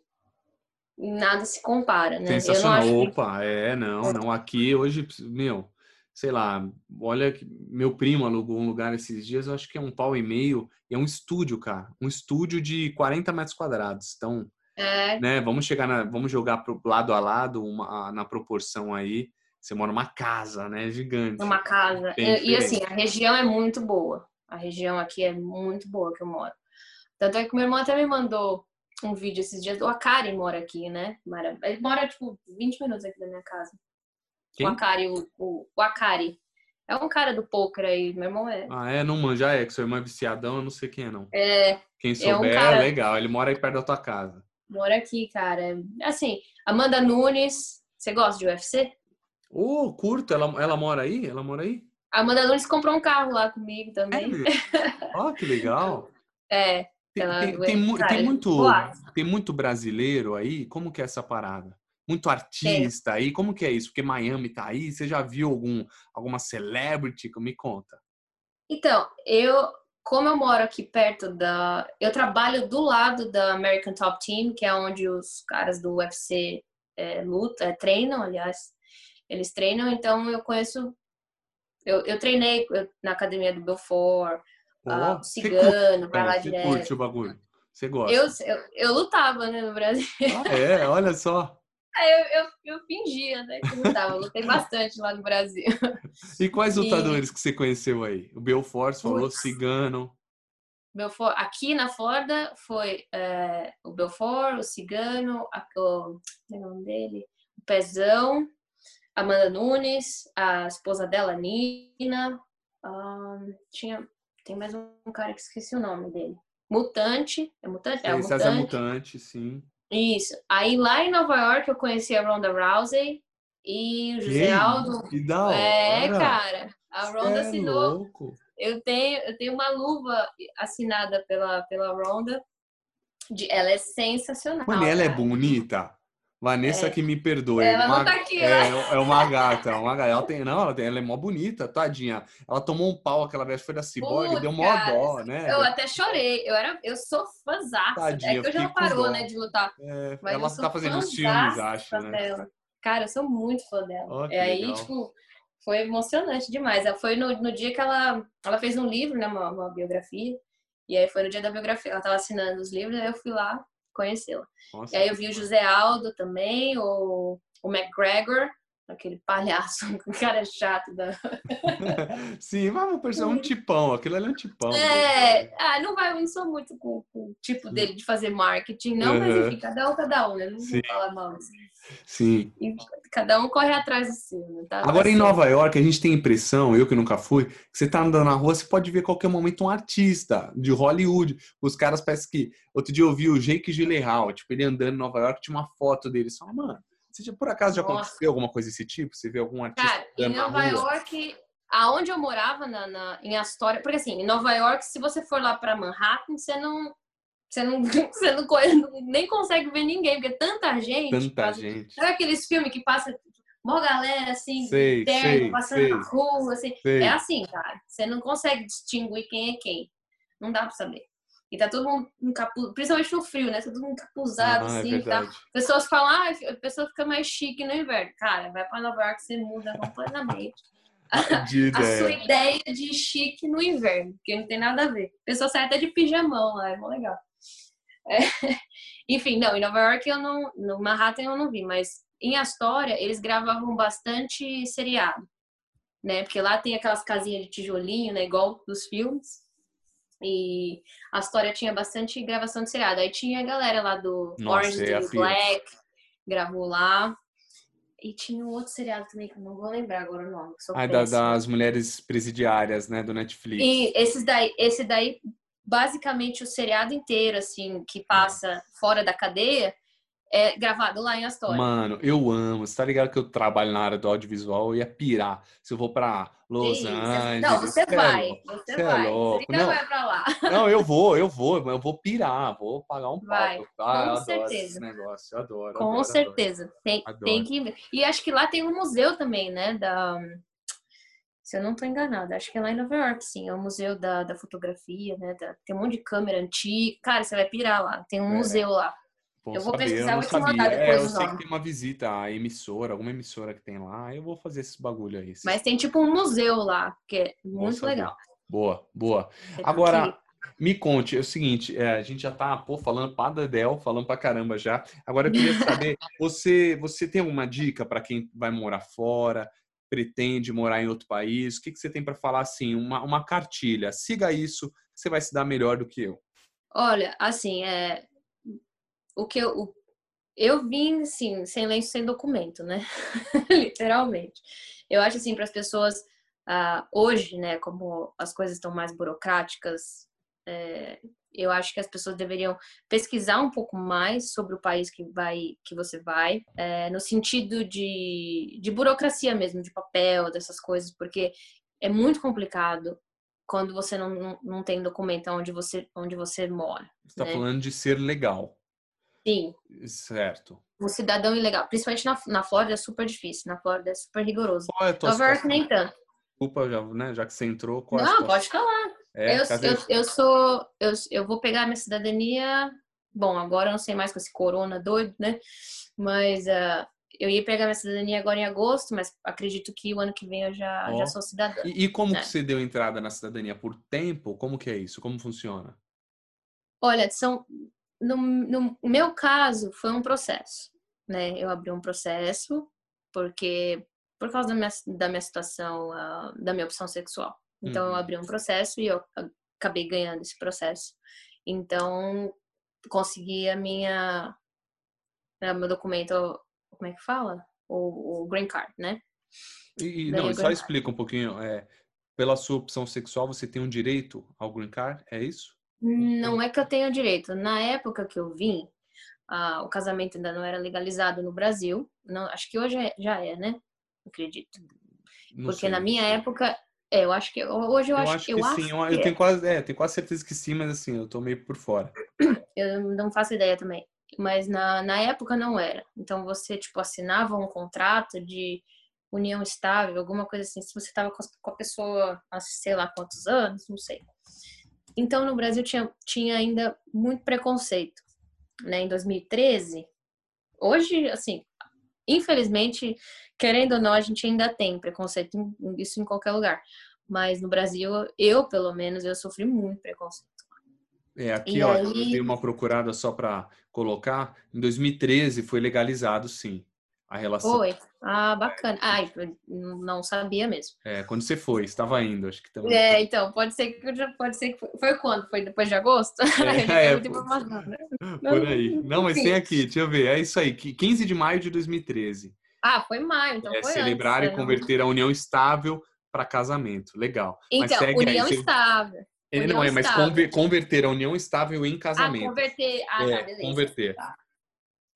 nada se compara, né? Sensacional. Eu não acho Opa, é, não, não. Aqui hoje, meu, sei lá, olha, meu primo alugou um lugar esses dias, eu acho que é um pau e meio, e é um estúdio, cara. Um estúdio de 40 metros quadrados. Então, é. né, vamos chegar na, vamos jogar pro lado a lado, uma, na proporção aí. Você mora numa casa, né? Gigante. Uma casa. E, e, assim, a região é muito boa. A região aqui é muito boa que eu moro. Tanto é que meu irmão até me mandou um vídeo esses dias. O Akari mora aqui, né? Ele mora, tipo, 20 minutos aqui da minha casa. Quem? O Akari, o, o, o Akari. É um cara do poker aí, meu irmão é. Ah, é? Não manja, é que seu irmão é viciadão, eu não sei quem é, não. É, Quem É um souber, cara- legal. Ele mora aí perto da tua casa. mora aqui, cara. Assim, Amanda Nunes, você gosta de UFC? Ô, curto, ela, ela mora aí? Ela mora aí? A Amanda Nunes comprou um carro lá comigo É também. Ó, que legal. É, Tem, tem, tem mu- tem muito, boa. tem muito brasileiro aí? Como que é essa parada? Muito artista aí? Como que é isso? Porque Miami tá aí. Você já viu algum, alguma celebrity? Me conta. Então, eu, como eu moro aqui perto da. Eu trabalho do lado da American Top Team, que é onde os caras do UFC é, luta, é, treinam, aliás. Eles treinam, então eu conheço. Eu, eu treinei eu- na academia do Belfort, Pô, ah, o você Cigano, vai lá você direto. curte o bagulho. Você gosta. Eu, eu, eu lutava, né, no Brasil. Ah, é, olha só. Eu, eu, eu fingia, né, que lutava. Eu lutei bastante lá no Brasil. E quais E- lutadores que você conheceu aí? O Belfort, você falou, Putz. Cigano. Belfort, aqui na Flórida foi é, o Belfort, o Cigano, a, o, como é o nome dele? O Pezão, Amanda Nunes, a esposa dela, Nina. ahn, tinha, tem mais um cara que esqueci o nome dele. Mutante, é Mutante? É, o Esse é Mutante. mutante, sim. Isso. Aí lá em Nova York eu conheci a Ronda Rousey e o José Aldo. Que da hora. É, cara. A Ronda Cê é assinou louco. eu tenho, eu tenho uma luva assinada pela, pela Ronda. De, ela é sensacional. Mano, ela é cara. bonita. Vanessa É. que me perdoe. Ela não Uma- tá aqui, é, né? é uma gata, é uma gata. Ela tem, não, ela, tem, ela é mó bonita, tadinha. Ela tomou um pau aquela vez, foi da Cyborg, deu mó dó, né? Eu até chorei. Eu, era, eu sou fãzaça. Tadinha, é que eu já não parou, né, de lutar. É, Mas ela tá fazendo os filmes, acho, né? dela. Cara, eu sou muito fã dela. Que e aí, legal. tipo, foi emocionante demais. Ela Foi no, no dia que ela, ela fez um livro, né, uma, uma biografia. E aí foi no dia da biografia. Ela tava assinando os livros, aí eu fui lá conhecê-la. E aí eu vi o José Aldo também, o, o McGregor, aquele palhaço, um cara chato da. Sim, mas vou perceber um tipão, aquilo ali é um tipão. É, ah, não vai, eu não sou muito com, com o tipo dele de fazer marketing, não, mas Uhum. enfim, cada um, cada um, né? Não Sim. vou falar mal. Sim. E cada um corre atrás do seu, né? Tá, Agora em certo. Nova York, a gente tem a impressão, eu que nunca fui, que você tá andando na rua, você pode ver a qualquer momento um artista de Hollywood. Os caras parecem que. Outro dia eu vi o Jake Gyllenhaal, tipo, ele andando em Nova York, tinha uma foto dele. Só, mano, você já, por acaso já Nossa. aconteceu alguma coisa desse tipo? Você vê algum artista Cara, em Nova? York, aonde eu morava, na, na- em Astoria, porque assim, em Nova York, se você for lá pra Manhattan, você não. Você não, você não, nem consegue ver ninguém, porque tanta gente. Tanta passa- gente. Sabe aqueles filmes que passa mó galera assim, Sei, terno, sei, passando sei. na rua, assim. Sei. É assim, cara. Você não consegue distinguir quem é quem. Não dá pra saber. E tá todo mundo encapuzado, principalmente no frio, né? Tá todo mundo encapuzado, Ah, é assim. tá. verdade. Pessoas falam, ah, a pessoa fica mais chique no inverno. Cara, vai pra Nova York, você muda completamente De a sua ideia. de chique no inverno, porque não tem nada a ver. A pessoa sai até de pijamão lá, é mó legal. É. Enfim, não, em Nova York eu não, no Manhattan eu não vi, mas em Astoria eles gravavam bastante seriado, né? Porque lá tem aquelas casinhas de tijolinho, né? Igual dos filmes. E a Astoria tinha bastante gravação de seriado. Aí tinha a galera lá do Nossa, Orange é the. Black, gravou lá. E tinha um outro seriado também que eu não vou lembrar agora o nome. sou Ah, da- das mulheres presidiárias, né, do Netflix. E esses daí, esse daí, basicamente o seriado inteiro, assim, que passa fora da cadeia, é gravado lá em Astoria. Mano, eu amo. Você tá ligado que eu trabalho na área do audiovisual? Eu ia pirar. Se eu vou pra Los Sim, Angeles. Não, você cê é vai. Você Cê é vai. louco. Você ainda Não. vai pra lá. Não, eu vou, eu vou, mas eu vou pirar, vou pagar um pau. Vai, Ah, eu com adoro certeza. negócio, eu adoro. Com adoro, certeza. Tem, Adoro. tem que. E acho que lá tem um museu também, né? Da... Se eu não tô enganada, acho que é lá em Nova York, sim. É o museu da, da fotografia, né? da- Tem um monte de câmera antiga. Cara, você vai pirar lá. Tem um É. museu lá. Bom Eu vou saber, pesquisar, eu vou te mandar sabia. depois É, eu sei que tem uma visita à emissora, alguma emissora que tem lá. Eu vou fazer esse bagulho aí. Mas tem tipo um museu lá, que é muito legal. Boa, boa. Tem Agora, que- me conte, é o seguinte, é, a gente já tá, pô, falando pra Dedel, falando pra caramba já. Agora eu queria saber, você, você tem alguma dica para quem vai morar fora, pretende morar em outro país? O que, que você tem para falar assim, uma, uma cartilha? Siga isso, você vai se dar melhor do que eu. Olha, assim, é o que eu o- eu vim assim, sem lenço, sem documento, né? Literalmente. Eu acho assim para as pessoas Uh, hoje, né, como as coisas estão mais burocráticas, é, eu acho que as pessoas deveriam pesquisar um pouco mais sobre o país que vai que você vai, é, no sentido de, de burocracia mesmo, de papel, dessas coisas, porque é muito complicado quando você não, não, não tem documento onde você, onde você mora. Você está né? falando de ser legal. Sim. Certo. Um cidadão ilegal. Principalmente na, na Flórida é super difícil. Na Flórida é super rigoroso. Qual é Nova York nem tanto. Desculpa, já, né, já que você entrou. Qual não, pode falar. É, eu, eu, eu, sou. Eu, eu vou pegar minha cidadania. Bom, agora eu não sei mais com esse corona doido, né? Mas uh, eu ia pegar minha cidadania agora em agosto, mas acredito que o ano que vem eu já, oh. já sou cidadã. E, e como é. que você deu entrada na cidadania? Por tempo? Como que é isso? Como funciona? Olha, são, no, no meu caso, foi um processo. Né? Eu abri um processo porque por causa da minha, da minha situação, uh, da minha opção sexual. Então, uhum. eu abri um processo e eu acabei ganhando esse processo. Então, consegui a minha... Né, meu documento, como é que fala? O, o green card, né? E, não, só explica um pouquinho. É, pela sua opção sexual, você tem um direito ao green card? É isso? Não é que eu tenha direito. Na época que eu vim, uh, o casamento ainda não era legalizado no Brasil. Não, acho que hoje é, já é, né? acredito. Não Porque sei, na minha época, é, eu acho que hoje eu, eu acho, acho que eu sim. eu, eu tenho quase, é, tenho quase certeza que sim, mas assim, eu tô meio por fora. Eu não faço ideia também. Mas na, na época não era. Então você tipo assinava um contrato de união estável, alguma coisa assim, se você estava com a pessoa há sei lá quantos anos, não sei. Então no Brasil tinha, tinha ainda muito preconceito, né? Em 2013, hoje assim, infelizmente querendo ou não, a gente ainda tem preconceito, isso em qualquer lugar. Mas no Brasil, eu, pelo menos, eu sofri muito preconceito. É, aqui, e ó, aí... eu dei uma procurada só para colocar. Em 2013 foi legalizado, sim, a relação. Foi. Ah, bacana. Ai, não sabia mesmo. É, quando você foi, estava indo, acho que também. É, então, pode ser que já pode ser que foi, foi quando? Foi depois de agosto? É, é por, né? por aí. Não, mas tem aqui, deixa eu ver. É isso aí, 15 de maio de 2013. Ah, foi maio, então é, foi Celebrar antes, e né? converter a união estável para casamento. Legal. Então, união aí, estável. Ele união não é, mas conver, converter a união estável em casamento. Ah, converter. Ah, tá, é, tá, beleza. Converter. Tá.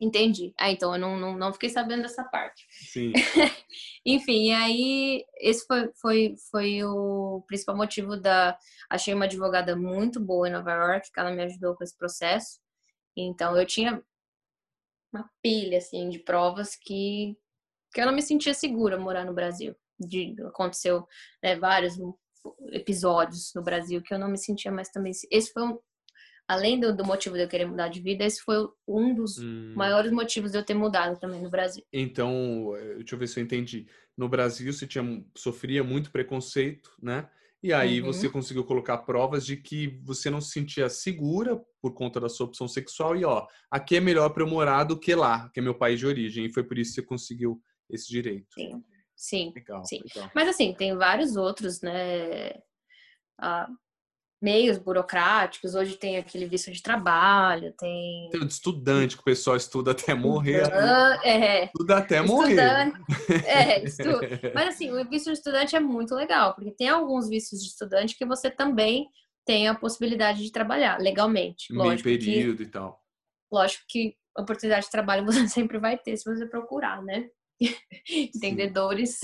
Entendi. Ah, então eu não, não, não fiquei sabendo dessa parte. Sim. Enfim, e aí esse foi, foi, foi o principal motivo da. Achei uma advogada muito boa em Nova York, que ela me ajudou com esse processo. Então eu tinha uma pilha assim de provas que que eu não me sentia segura morar no Brasil. De, aconteceu né, vários episódios no Brasil que eu não me sentia mais também. Esse foi um, além do, do, motivo de eu querer mudar de vida, esse foi um dos hum. maiores motivos de eu ter mudado também no Brasil. Então, eh, deixa eu ver se eu entendi. No Brasil, você tinha, sofria muito preconceito, né? E aí uhum. você conseguiu colocar provas de que você não se sentia segura por conta da sua opção sexual e ó, aqui é melhor para eu morar do que lá, que é meu país de origem. E foi por isso que você conseguiu esse direito. Sim, sim. Legal, sim. Legal. Mas assim, tem vários outros, né? Ah, meios burocráticos. Hoje tem aquele visto de trabalho, tem. Tem o de estudante que o pessoal estuda até morrer. É. Estuda até morrer. É, estuda. Mas assim, o visto de estudante é muito legal, porque tem alguns vistos de estudante que você também tem a possibilidade de trabalhar legalmente. Meio período que, e tal. Lógico que oportunidade de trabalho você sempre vai ter se você procurar, né? entendedores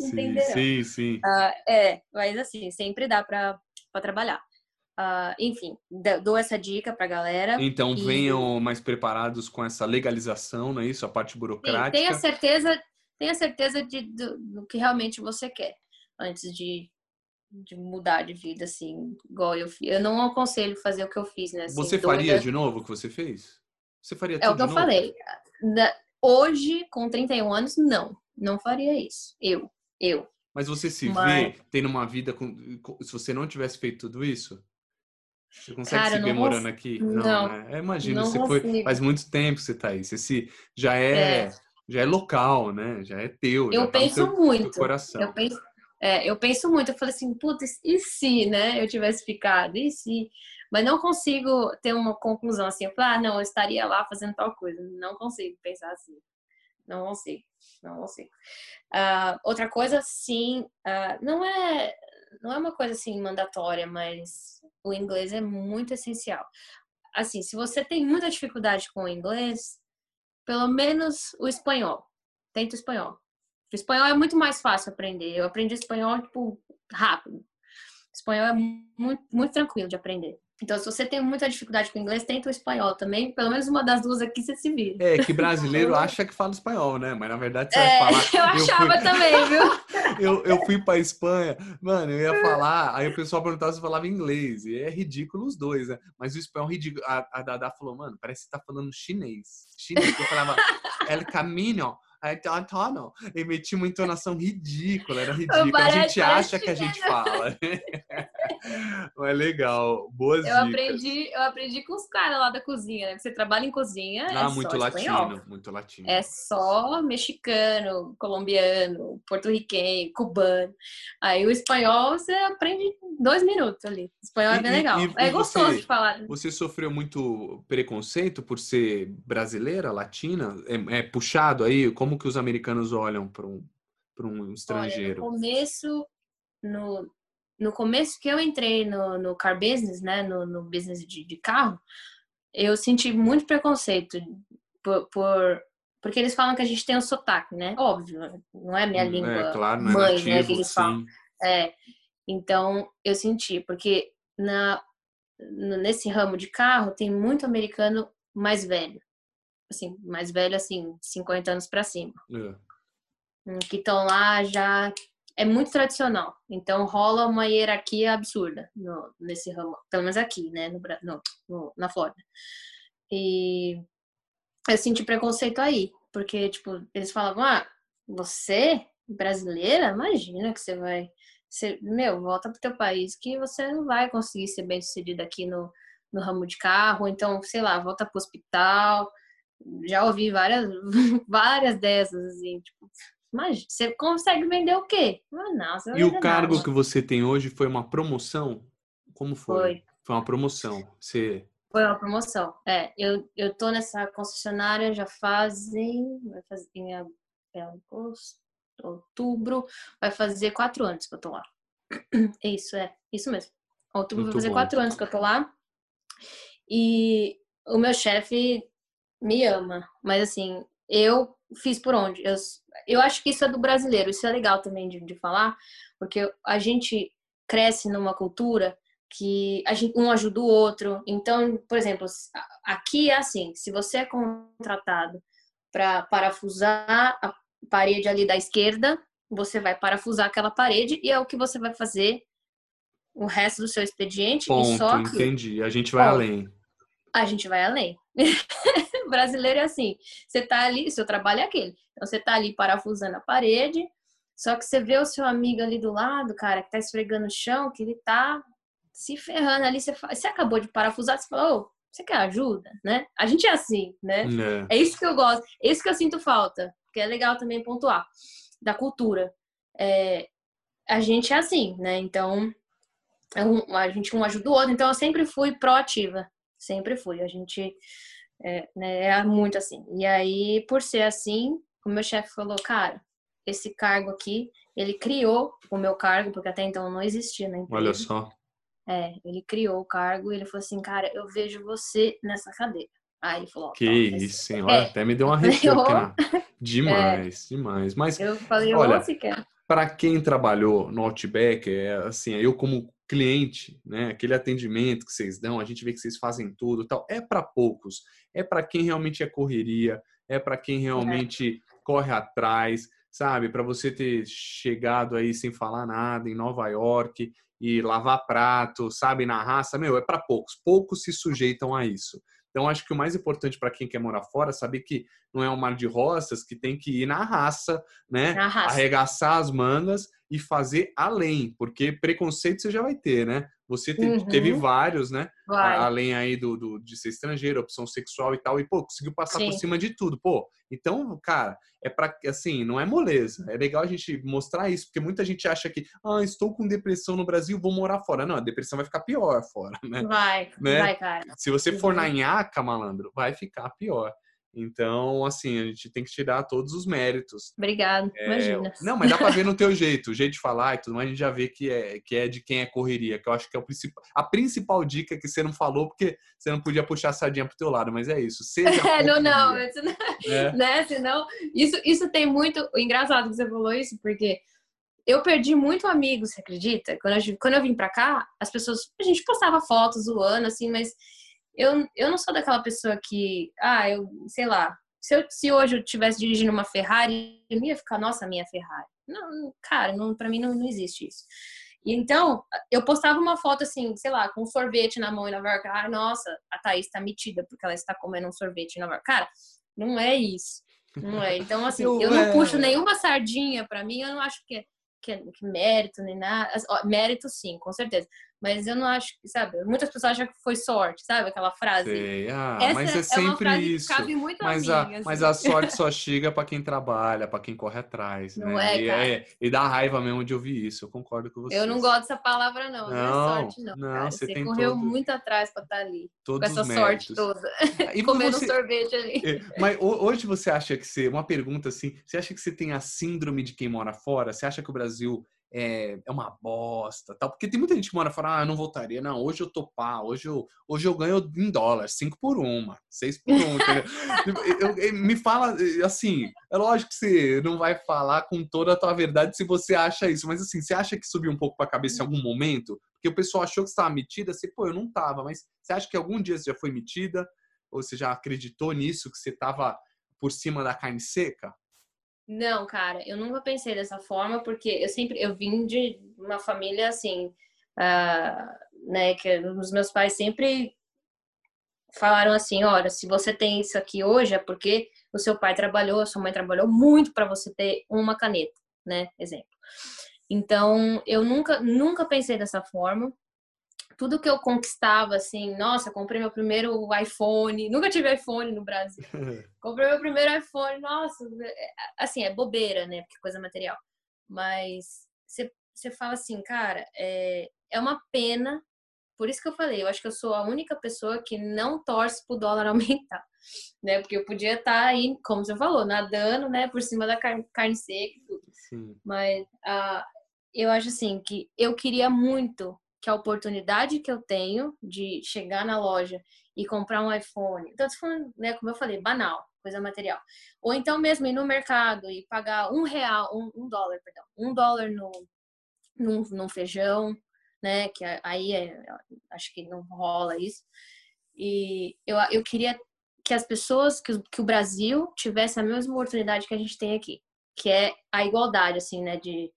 entenderão. Sim, sim. Uh, é, mas assim, sempre dá para trabalhar. Uh, enfim, dou essa dica para galera. Então e... venham mais preparados com essa legalização, não é isso? A parte burocrática. Sim, tenha certeza, tenha certeza de, do, do, que realmente você quer antes de, de mudar de vida, assim, igual eu fiz. Eu não aconselho fazer o que eu fiz, né? Assim, você faria de novo o que você fez? Você faria tudo É o que eu novo? falei. Hoje, com 31 anos, não. Não faria isso. Eu. Eu. Mas você se Mas... vê tendo uma vida com. Se você não tivesse feito tudo isso? Você consegue Cara, se ver morando aqui? Não, não né? Imagina, você foi. Faz muito tempo que você tá aí. Você se, já é, é. já é local, né? Já é teu. Eu tá penso teu, muito. Teu coração. Eu penso, é, eu penso muito. Eu falei assim, putz, e se, né? Eu tivesse ficado? E se? mas não consigo ter uma conclusão assim, eu falo, ah, não, eu estaria lá fazendo tal coisa. Não consigo pensar assim. não consigo, não consigo. Uh, outra coisa, sim, uh, não é não é uma coisa assim mandatória, mas o inglês é muito essencial. Assim, se você tem muita dificuldade com o inglês, pelo menos o espanhol. Tenta o espanhol. O espanhol é muito mais fácil aprender. Eu aprendi espanhol, tipo, rápido. O espanhol é muito, muito tranquilo de aprender. Então, se você tem muita dificuldade com o inglês, tenta o espanhol também. Pelo menos uma das duas aqui você se vira. É, que brasileiro acha que fala espanhol, né? Mas na verdade você é, vai falar. Eu achava eu fui... também, viu? eu, eu fui pra Espanha, mano, eu ia falar, aí o pessoal perguntava se eu falava inglês. E é ridículo os dois, né? Mas o espanhol é ridículo. A, a Dada falou, mano, parece que você tá falando chinês. Chinês. Eu falava, El Camino. Antono. E metia uma entonação ridícula, era ridículo. A gente acha que a gente fala. Mas é legal. Boas eu dicas. Aprendi, eu aprendi com os caras lá da cozinha, né? Você trabalha em cozinha. Ah, é muito latino, espanhol. muito latino. É só mexicano, colombiano, porto-riquenho, cubano. Aí o espanhol você aprende em dois minutos ali. O espanhol é bem legal. E, é gostoso você, de falar. Você sofreu muito preconceito por ser brasileira, latina? É, é puxado aí? Como que os americanos olham para um, um estrangeiro? Olha, no começo, no, no começo que eu entrei no, no car business, né, no, no business de, de carro, eu senti muito preconceito por, por, porque eles falam que a gente tem um sotaque, né? Óbvio, não é minha hum, língua é, claro, não é mãe, nativo, né, que eles sim. falam. É, então eu senti, porque na nesse ramo de carro tem muito americano mais velho. Assim, mais velho assim, 50 anos para cima. É. Hum, que estão lá já é muito tradicional. Então rola uma hierarquia absurda no, nesse ramo, pelo menos aqui, né, no, no, no, na Flórida. E eu senti preconceito aí, porque tipo eles falavam, ah, você brasileira, imagina que você vai, você, meu, volta pro teu país que você não vai conseguir ser bem sucedido aqui no, no ramo de carro, então sei lá, volta pro hospital. Já ouvi várias, várias dessas, assim, tipo, mas você consegue vender o quê? Ah, não, e o cargo nada. que você tem hoje foi uma promoção? Como foi? Foi, foi uma promoção. Você... Foi uma promoção. É, eu, eu tô nessa concessionária já fazem. Vai fazer em agosto, outubro. Vai fazer quatro anos que eu tô lá. Isso, é. Isso mesmo. Outubro Muito vai fazer bom. quatro anos que eu tô lá. E o meu chefe me ama. Mas assim, eu fiz por onde? Eu, eu acho que isso é do brasileiro, isso é legal também de, de falar, porque a gente cresce numa cultura que a gente, um ajuda o outro. Então, por exemplo, aqui é assim: se você é contratado para parafusar a parede ali da esquerda, você vai parafusar aquela parede e é o que você vai fazer o resto do seu expediente. Ponto, e só entendi. A gente vai além. A gente vai além. brasileiro é assim: você tá ali, seu trabalho é aquele. Então você tá ali parafusando a parede, só que você vê o seu amigo ali do lado, cara, que tá esfregando o chão, que ele tá se ferrando ali. Você, você acabou de parafusar, você falou, oh, você quer ajuda, né? A gente é assim, né? É. é isso que eu gosto, é isso que eu sinto falta, que é legal também pontuar, da cultura. É, a gente é assim, né? Então, é a gente um ajuda o outro. Então, eu sempre fui proativa, sempre fui. A gente é, né, é muito assim. E aí, por ser assim, o meu chefe falou, cara, esse cargo aqui, ele criou o meu cargo, porque até então não existia na empresa. Olha só. É, ele criou o cargo e ele falou assim, cara, eu vejo você nessa cadeira. Aí ele falou, que isso, hein? Olha, é. até me deu uma arrepio Demais, é. demais. Mas, eu falei, olha, para quem trabalhou no Outback, é assim, eu como cliente, né? Aquele atendimento que vocês dão, a gente vê que vocês fazem tudo, tal. É para poucos. É para quem realmente é correria. É para quem realmente é. corre atrás, sabe? Para você ter chegado aí sem falar nada em Nova York e lavar prato, sabe? Na raça, meu, é para poucos. Poucos se sujeitam a isso. Então, acho que o mais importante para quem quer morar fora é saber que não é um mar de rosas, que tem que ir na raça, né? Na raça. Arregaçar as mangas e fazer além, porque preconceito você já vai ter, né? Você te, uhum. teve vários, né? Vai. Além aí do, do, de ser estrangeiro, opção sexual e tal, e pô, conseguiu passar Sim. por cima de tudo. Pô, então, cara, é para assim, não é moleza. É legal a gente mostrar isso, porque muita gente acha que, ah, estou com depressão no Brasil, vou morar fora. Não, a depressão vai ficar pior fora, né? Vai, né? vai, cara. Se você for na uhum. nhaca, malandro, vai ficar pior. Então, assim, a gente tem que tirar todos os méritos. Obrigado, é... imagina. Não, mas dá pra ver no teu jeito, o jeito de falar e tudo mais, a gente já vê que é, que é de quem é correria, que eu acho que é o principal, a principal dica que você não falou, porque você não podia puxar a sardinha pro teu lado, mas é isso. Seja é, não, não, é. né? Senão, isso, isso tem muito. Engraçado que você falou isso, porque eu perdi muito amigo, você acredita? Quando eu, quando eu vim pra cá, as pessoas. A gente postava fotos zoando, assim, mas eu, eu não sou daquela pessoa que. Ah, eu sei lá. Se, eu, se hoje eu estivesse dirigindo uma Ferrari, eu ia ficar, nossa, minha Ferrari. Não, cara, não, pra mim não, não existe isso. E então, eu postava uma foto assim, sei lá, com um sorvete na mão em Nova York. Ah, nossa, a Thaís tá metida porque ela está comendo um sorvete Nova York. Cara, não é isso. Não é. Então, assim, eu, eu não é... puxo nenhuma sardinha pra mim, eu não acho que é que, que mérito nem nada. Mérito sim, com certeza. Mas eu não acho que, sabe? Muitas pessoas acham que foi sorte, sabe? Aquela frase. Sei. Ah, Essa mas é, é sempre é isso. mas, a, mim, assim. mas a sorte só chega para quem trabalha, para quem corre atrás. Não né? é. E, é, e dá raiva mesmo de ouvir isso. Eu concordo com você. Eu não gosto dessa palavra, não. Não, não é sorte, não. não. Você, você correu todo... muito atrás para estar tá ali. Todos com essa sorte toda. E Comendo você... um sorvete ali. É, mas hoje você acha que você. Uma pergunta assim: você acha que você tem a síndrome de quem mora fora? Você acha que o Brasil é, é uma bosta, tal. Porque tem muita gente que mora fora, ah, eu não voltaria. Não, hoje eu tô pá, hoje eu, hoje eu ganho em dólar, 5 por uma, 6 por um. eu, eu, me fala, assim, é lógico que você não vai falar com toda a tua verdade se você acha isso, mas assim, você acha que subiu um pouco pra cabeça em algum momento? Porque o pessoal achou que você estava metida, você, pô, eu não tava, mas você acha que algum dia você já foi metida? Ou você já acreditou nisso, que você tava por cima da carne seca? Não, cara, eu nunca pensei dessa forma, porque eu sempre, eu vim de uma família assim, uh, né, que os meus pais sempre falaram assim, olha, se você tem isso aqui hoje é porque o seu pai trabalhou, a sua mãe trabalhou muito para você ter uma caneta, né, exemplo. Então, eu nunca, nunca pensei dessa forma tudo que eu conquistava, assim, nossa, comprei meu primeiro iPhone, nunca tive iPhone no Brasil. comprei meu primeiro iPhone, nossa, é, assim, é bobeira, né? Porque coisa material. Mas você fala assim, cara, é, é uma pena. Por isso que eu falei, eu acho que eu sou a única pessoa que não torce pro dólar aumentar, né? Porque eu podia estar tá aí, como você falou, nadando, né, por cima da carne, carne seca e tudo. Sim. Mas uh, eu acho assim que eu queria muito que a oportunidade que eu tenho de chegar na loja e comprar um iPhone, então, né, como eu falei, banal, coisa material. Ou então mesmo ir no mercado e pagar um real, um, um dólar, perdão, um dólar no, num, num feijão, né, que aí é, acho que não rola isso. E eu, eu queria que as pessoas, que, que o Brasil tivesse a mesma oportunidade que a gente tem aqui, que é a igualdade, assim, né, de,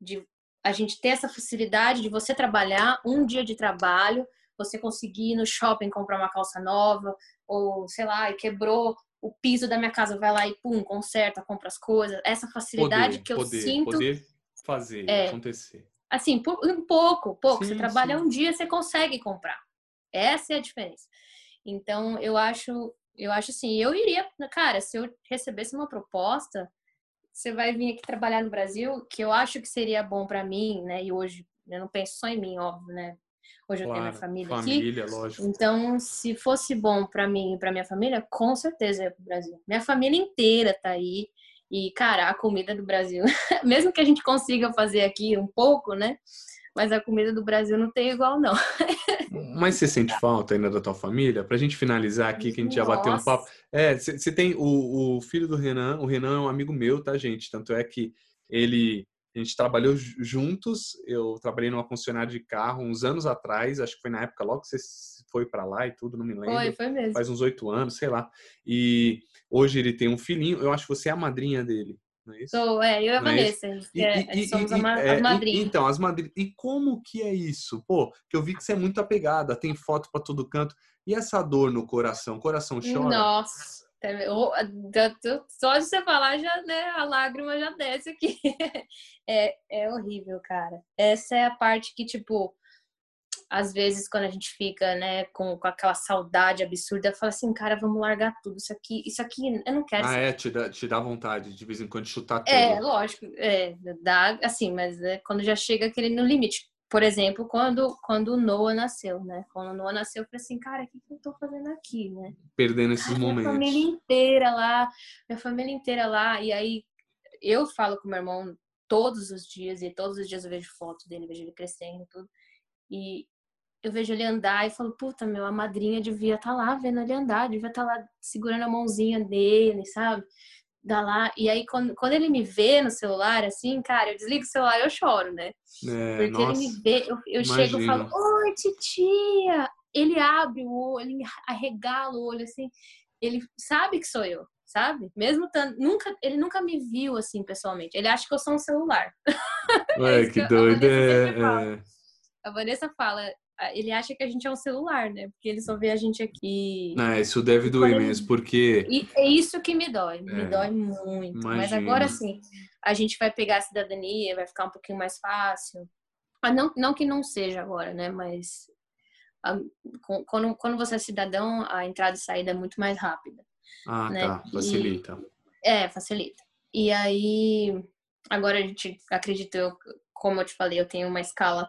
de a gente ter essa facilidade de você trabalhar um dia de trabalho, você conseguir ir no shopping comprar uma calça nova, ou sei lá, e quebrou o piso da minha casa, vai lá e pum, conserta, compra as coisas. Essa facilidade poder, que eu poder, sinto. Poder fazer, é, acontecer. Assim, um pouco, pouco. Sim, você trabalha sim. um dia, você consegue comprar. Essa é a diferença. Então, eu acho, eu acho assim, eu iria, cara, se eu recebesse uma proposta, você vai vir aqui trabalhar no Brasil, que eu acho que seria bom para mim, né? E hoje eu não penso só em mim, óbvio, né? Hoje claro, eu tenho minha família, família aqui. Lógico. Então, se fosse bom para mim e para minha família, com certeza ia pro Brasil. Minha família inteira tá aí. E, cara, a comida do Brasil, mesmo que a gente consiga fazer aqui um pouco, né? Mas a comida do Brasil não tem igual, não. Mas você sente falta ainda da tua família? Pra gente finalizar aqui, que a gente já bateu um papo. É, você tem o, o filho do Renan, o Renan é um amigo meu, tá, gente? Tanto é que ele a gente trabalhou juntos. Eu trabalhei numa concessionária de carro uns anos atrás, acho que foi na época logo que você foi para lá e tudo, não me lembro. Foi, foi mesmo. Faz uns oito anos, sei lá. E hoje ele tem um filhinho. Eu acho que você é a madrinha dele não é isso? Sou, é, eu e a é Vanessa, e, é, e, somos e, a, é, as madrinhas. então, as madrinhas. E como que é isso? Pô, que eu vi que você é muito apegada, tem foto para todo canto. E essa dor no coração? O coração chora? Nossa, só de você falar, já, né, a lágrima já desce aqui. é, é horrível, cara. Essa é a parte que, tipo, às vezes, quando a gente fica, né, com, com aquela saudade absurda, fala assim, cara, vamos largar tudo. Isso aqui, isso aqui, eu não quero. Ah, é? Te dá, te dá vontade de vez em quando chutar é, tudo. É, lógico. É, dá, assim, mas é, quando já chega aquele no limite. por exemplo, quando, quando o Noah nasceu, né? Quando o Noah nasceu, eu falei assim, cara, o que, que eu tô fazendo aqui, né? Perdendo esses cara, momentos. Minha família inteira lá, minha família inteira lá. E aí eu falo com meu irmão todos os dias, e todos os dias eu vejo foto dele, vejo ele crescendo e tudo. E eu vejo ele andar e falo, puta, meu, a madrinha devia estar tá lá vendo ele andar, devia estar tá lá segurando a mãozinha dele, sabe? dá lá. E aí, quando, quando ele me vê no celular, assim, cara, eu desligo o celular e eu choro, né? É, Porque nossa, ele me vê, eu, eu chego e falo, oi, titia! Ele abre o olho, ele arregala o olho, assim, ele sabe que sou eu, sabe? Mesmo tanto, nunca, ele nunca me viu assim pessoalmente. Ele acha que eu sou um celular. Ué, é que, que doido. É, é... A Vanessa fala, ele acha que a gente é um celular, né? Porque ele só vê a gente aqui. Não, isso deve doer mesmo, porque. E é isso que me dói, me é, dói muito. Imagino. Mas agora sim, a gente vai pegar a cidadania, vai ficar um pouquinho mais fácil. Mas não, não que não seja agora, né? Mas quando, quando você é cidadão, a entrada e saída é muito mais rápida. Ah, né? tá. Facilita. E, é, facilita. E aí, agora a gente acredita, eu, como eu te falei, eu tenho uma escala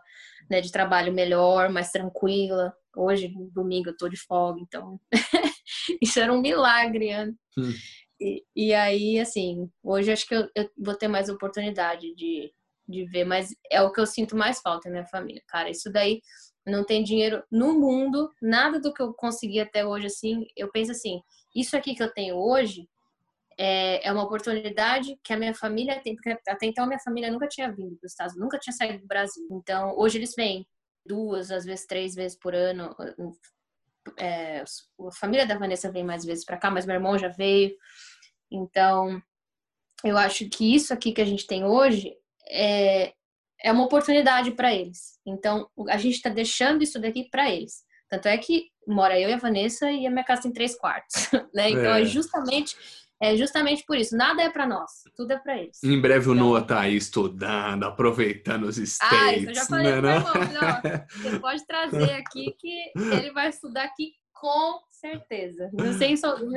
né, de trabalho melhor, mais tranquila. Hoje, domingo, eu tô de folga, então isso era um milagre. Né? Hum. E, e, aí, assim, hoje acho que eu, eu, vou ter mais oportunidade de, de ver, mas é o que eu sinto mais falta na minha família, cara. Isso daí não tem dinheiro no mundo, nada do que eu consegui até hoje, assim. Eu penso assim, isso aqui que eu tenho hoje é, é uma oportunidade que a minha família tem, porque até então a minha família nunca tinha vindo para os Estados Unidos, nunca tinha saído do Brasil. Então, hoje eles vêm duas, às vezes três vezes por ano. É, a família da Vanessa vem mais vezes para cá, mas meu irmão já veio. Então, eu acho que isso aqui que a gente tem hoje é, é uma oportunidade para eles. Então, a gente está deixando isso daqui para eles. Tanto é que mora eu e a Vanessa e a minha casa tem três quartos, né? Então, é, é justamente é justamente por isso. Nada é para nós, tudo é para eles. Em breve o então, Noah tá aí estudando, aproveitando os States. Ah, isso eu já falei né, irmão. Não, você pode trazer aqui que ele vai estudar aqui com certeza. Sem,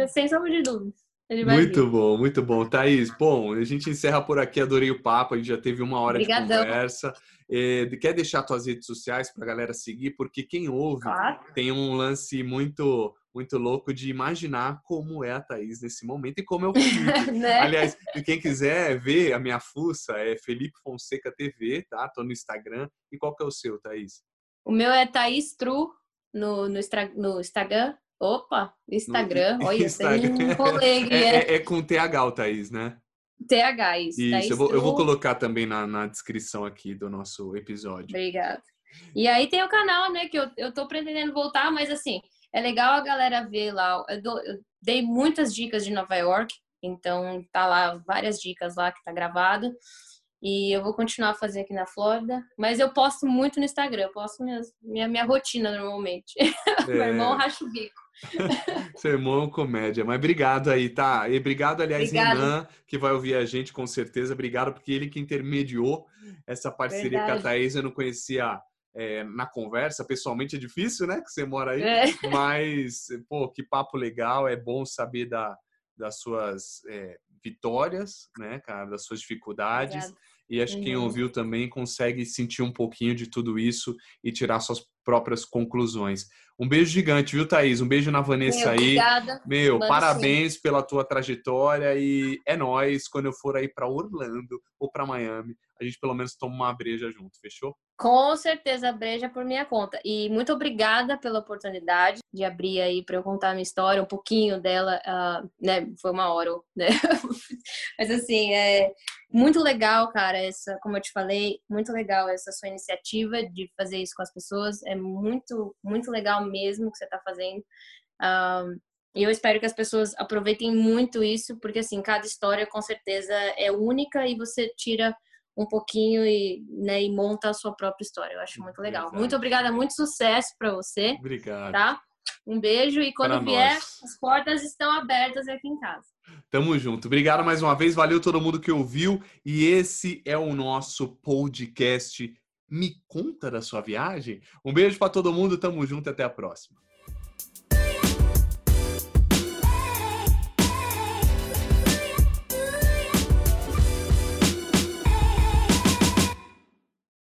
sem sombra de dúvidas. Muito vir. bom, muito bom. Thaís, bom, a gente encerra por aqui, adorei o papo, a gente já teve uma hora Obrigadão. de conversa. É, quer deixar suas redes sociais para a galera seguir? Porque quem ouve claro. tem um lance muito muito louco de imaginar como é a Thaís nesse momento e como é o Felipe. né? Aliás, quem quiser ver a minha fuça é Felipe Fonseca TV, tá? Tô no Instagram. E qual que é o seu, Thaís? O meu é Thaís Tru no, no, no Instagram. Opa, Instagram. No, Olha, Instagram. tem um rolê é, é, é, com TH, o Thaís, né? TH, isso. Isso, eu vou, eu vou, colocar também na, na descrição aqui do nosso episódio. Obrigada. E aí tem o canal, né, que eu, eu tô pretendendo voltar, mas assim, é legal a galera ver lá. Eu, dou, eu dei muitas dicas de Nova York, então tá lá várias dicas lá que tá gravado. E eu vou continuar a fazer aqui na Flórida. Mas eu posto muito no Instagram, eu posto minha, minha, minha rotina normalmente. É. Meu irmão racha o bico. Seu irmão é comédia. Mas obrigado aí, tá? E obrigado, aliás, Obrigado. Renan, que vai ouvir a gente com certeza. Obrigado, porque ele que intermediou essa parceria Verdade. com a Thaís. Eu não conhecia é, na conversa. Pessoalmente é difícil, né? Que você mora aí. É. Mas, pô, que papo legal. É bom saber da, das suas é, vitórias, né, cara? Das suas dificuldades. Obrigada. E acho que quem ouviu também consegue sentir um pouquinho de tudo isso e tirar suas próprias conclusões. Um beijo gigante, viu, Thaís? Um beijo na Vanessa Meu, aí. Obrigada. Meu, Mano, parabéns sim. pela tua trajetória e é nós quando eu for aí para Orlando ou para Miami, a gente pelo menos toma uma breja junto, fechou? Com certeza, breja por minha conta. E muito obrigada pela oportunidade de abrir aí para eu contar a minha história, um pouquinho dela, uh, né? Foi uma hora, né? Mas assim, é muito legal, cara, essa, como eu te falei, muito legal essa sua iniciativa de fazer isso com as pessoas. É muito, muito legal mesmo que você está fazendo. Um, e eu espero que as pessoas aproveitem muito isso, porque assim, cada história com certeza é única e você tira um pouquinho e, né, e monta a sua própria história. Eu acho muito legal. Exato. Muito obrigada, muito sucesso para você. Obrigado. Tá? Um beijo e quando pra vier, nós. as portas estão abertas aqui em casa. Tamo junto. Obrigado mais uma vez. Valeu todo mundo que ouviu. E esse é o nosso podcast Me Conta da Sua Viagem. Um beijo para todo mundo. Tamo junto. Até a próxima.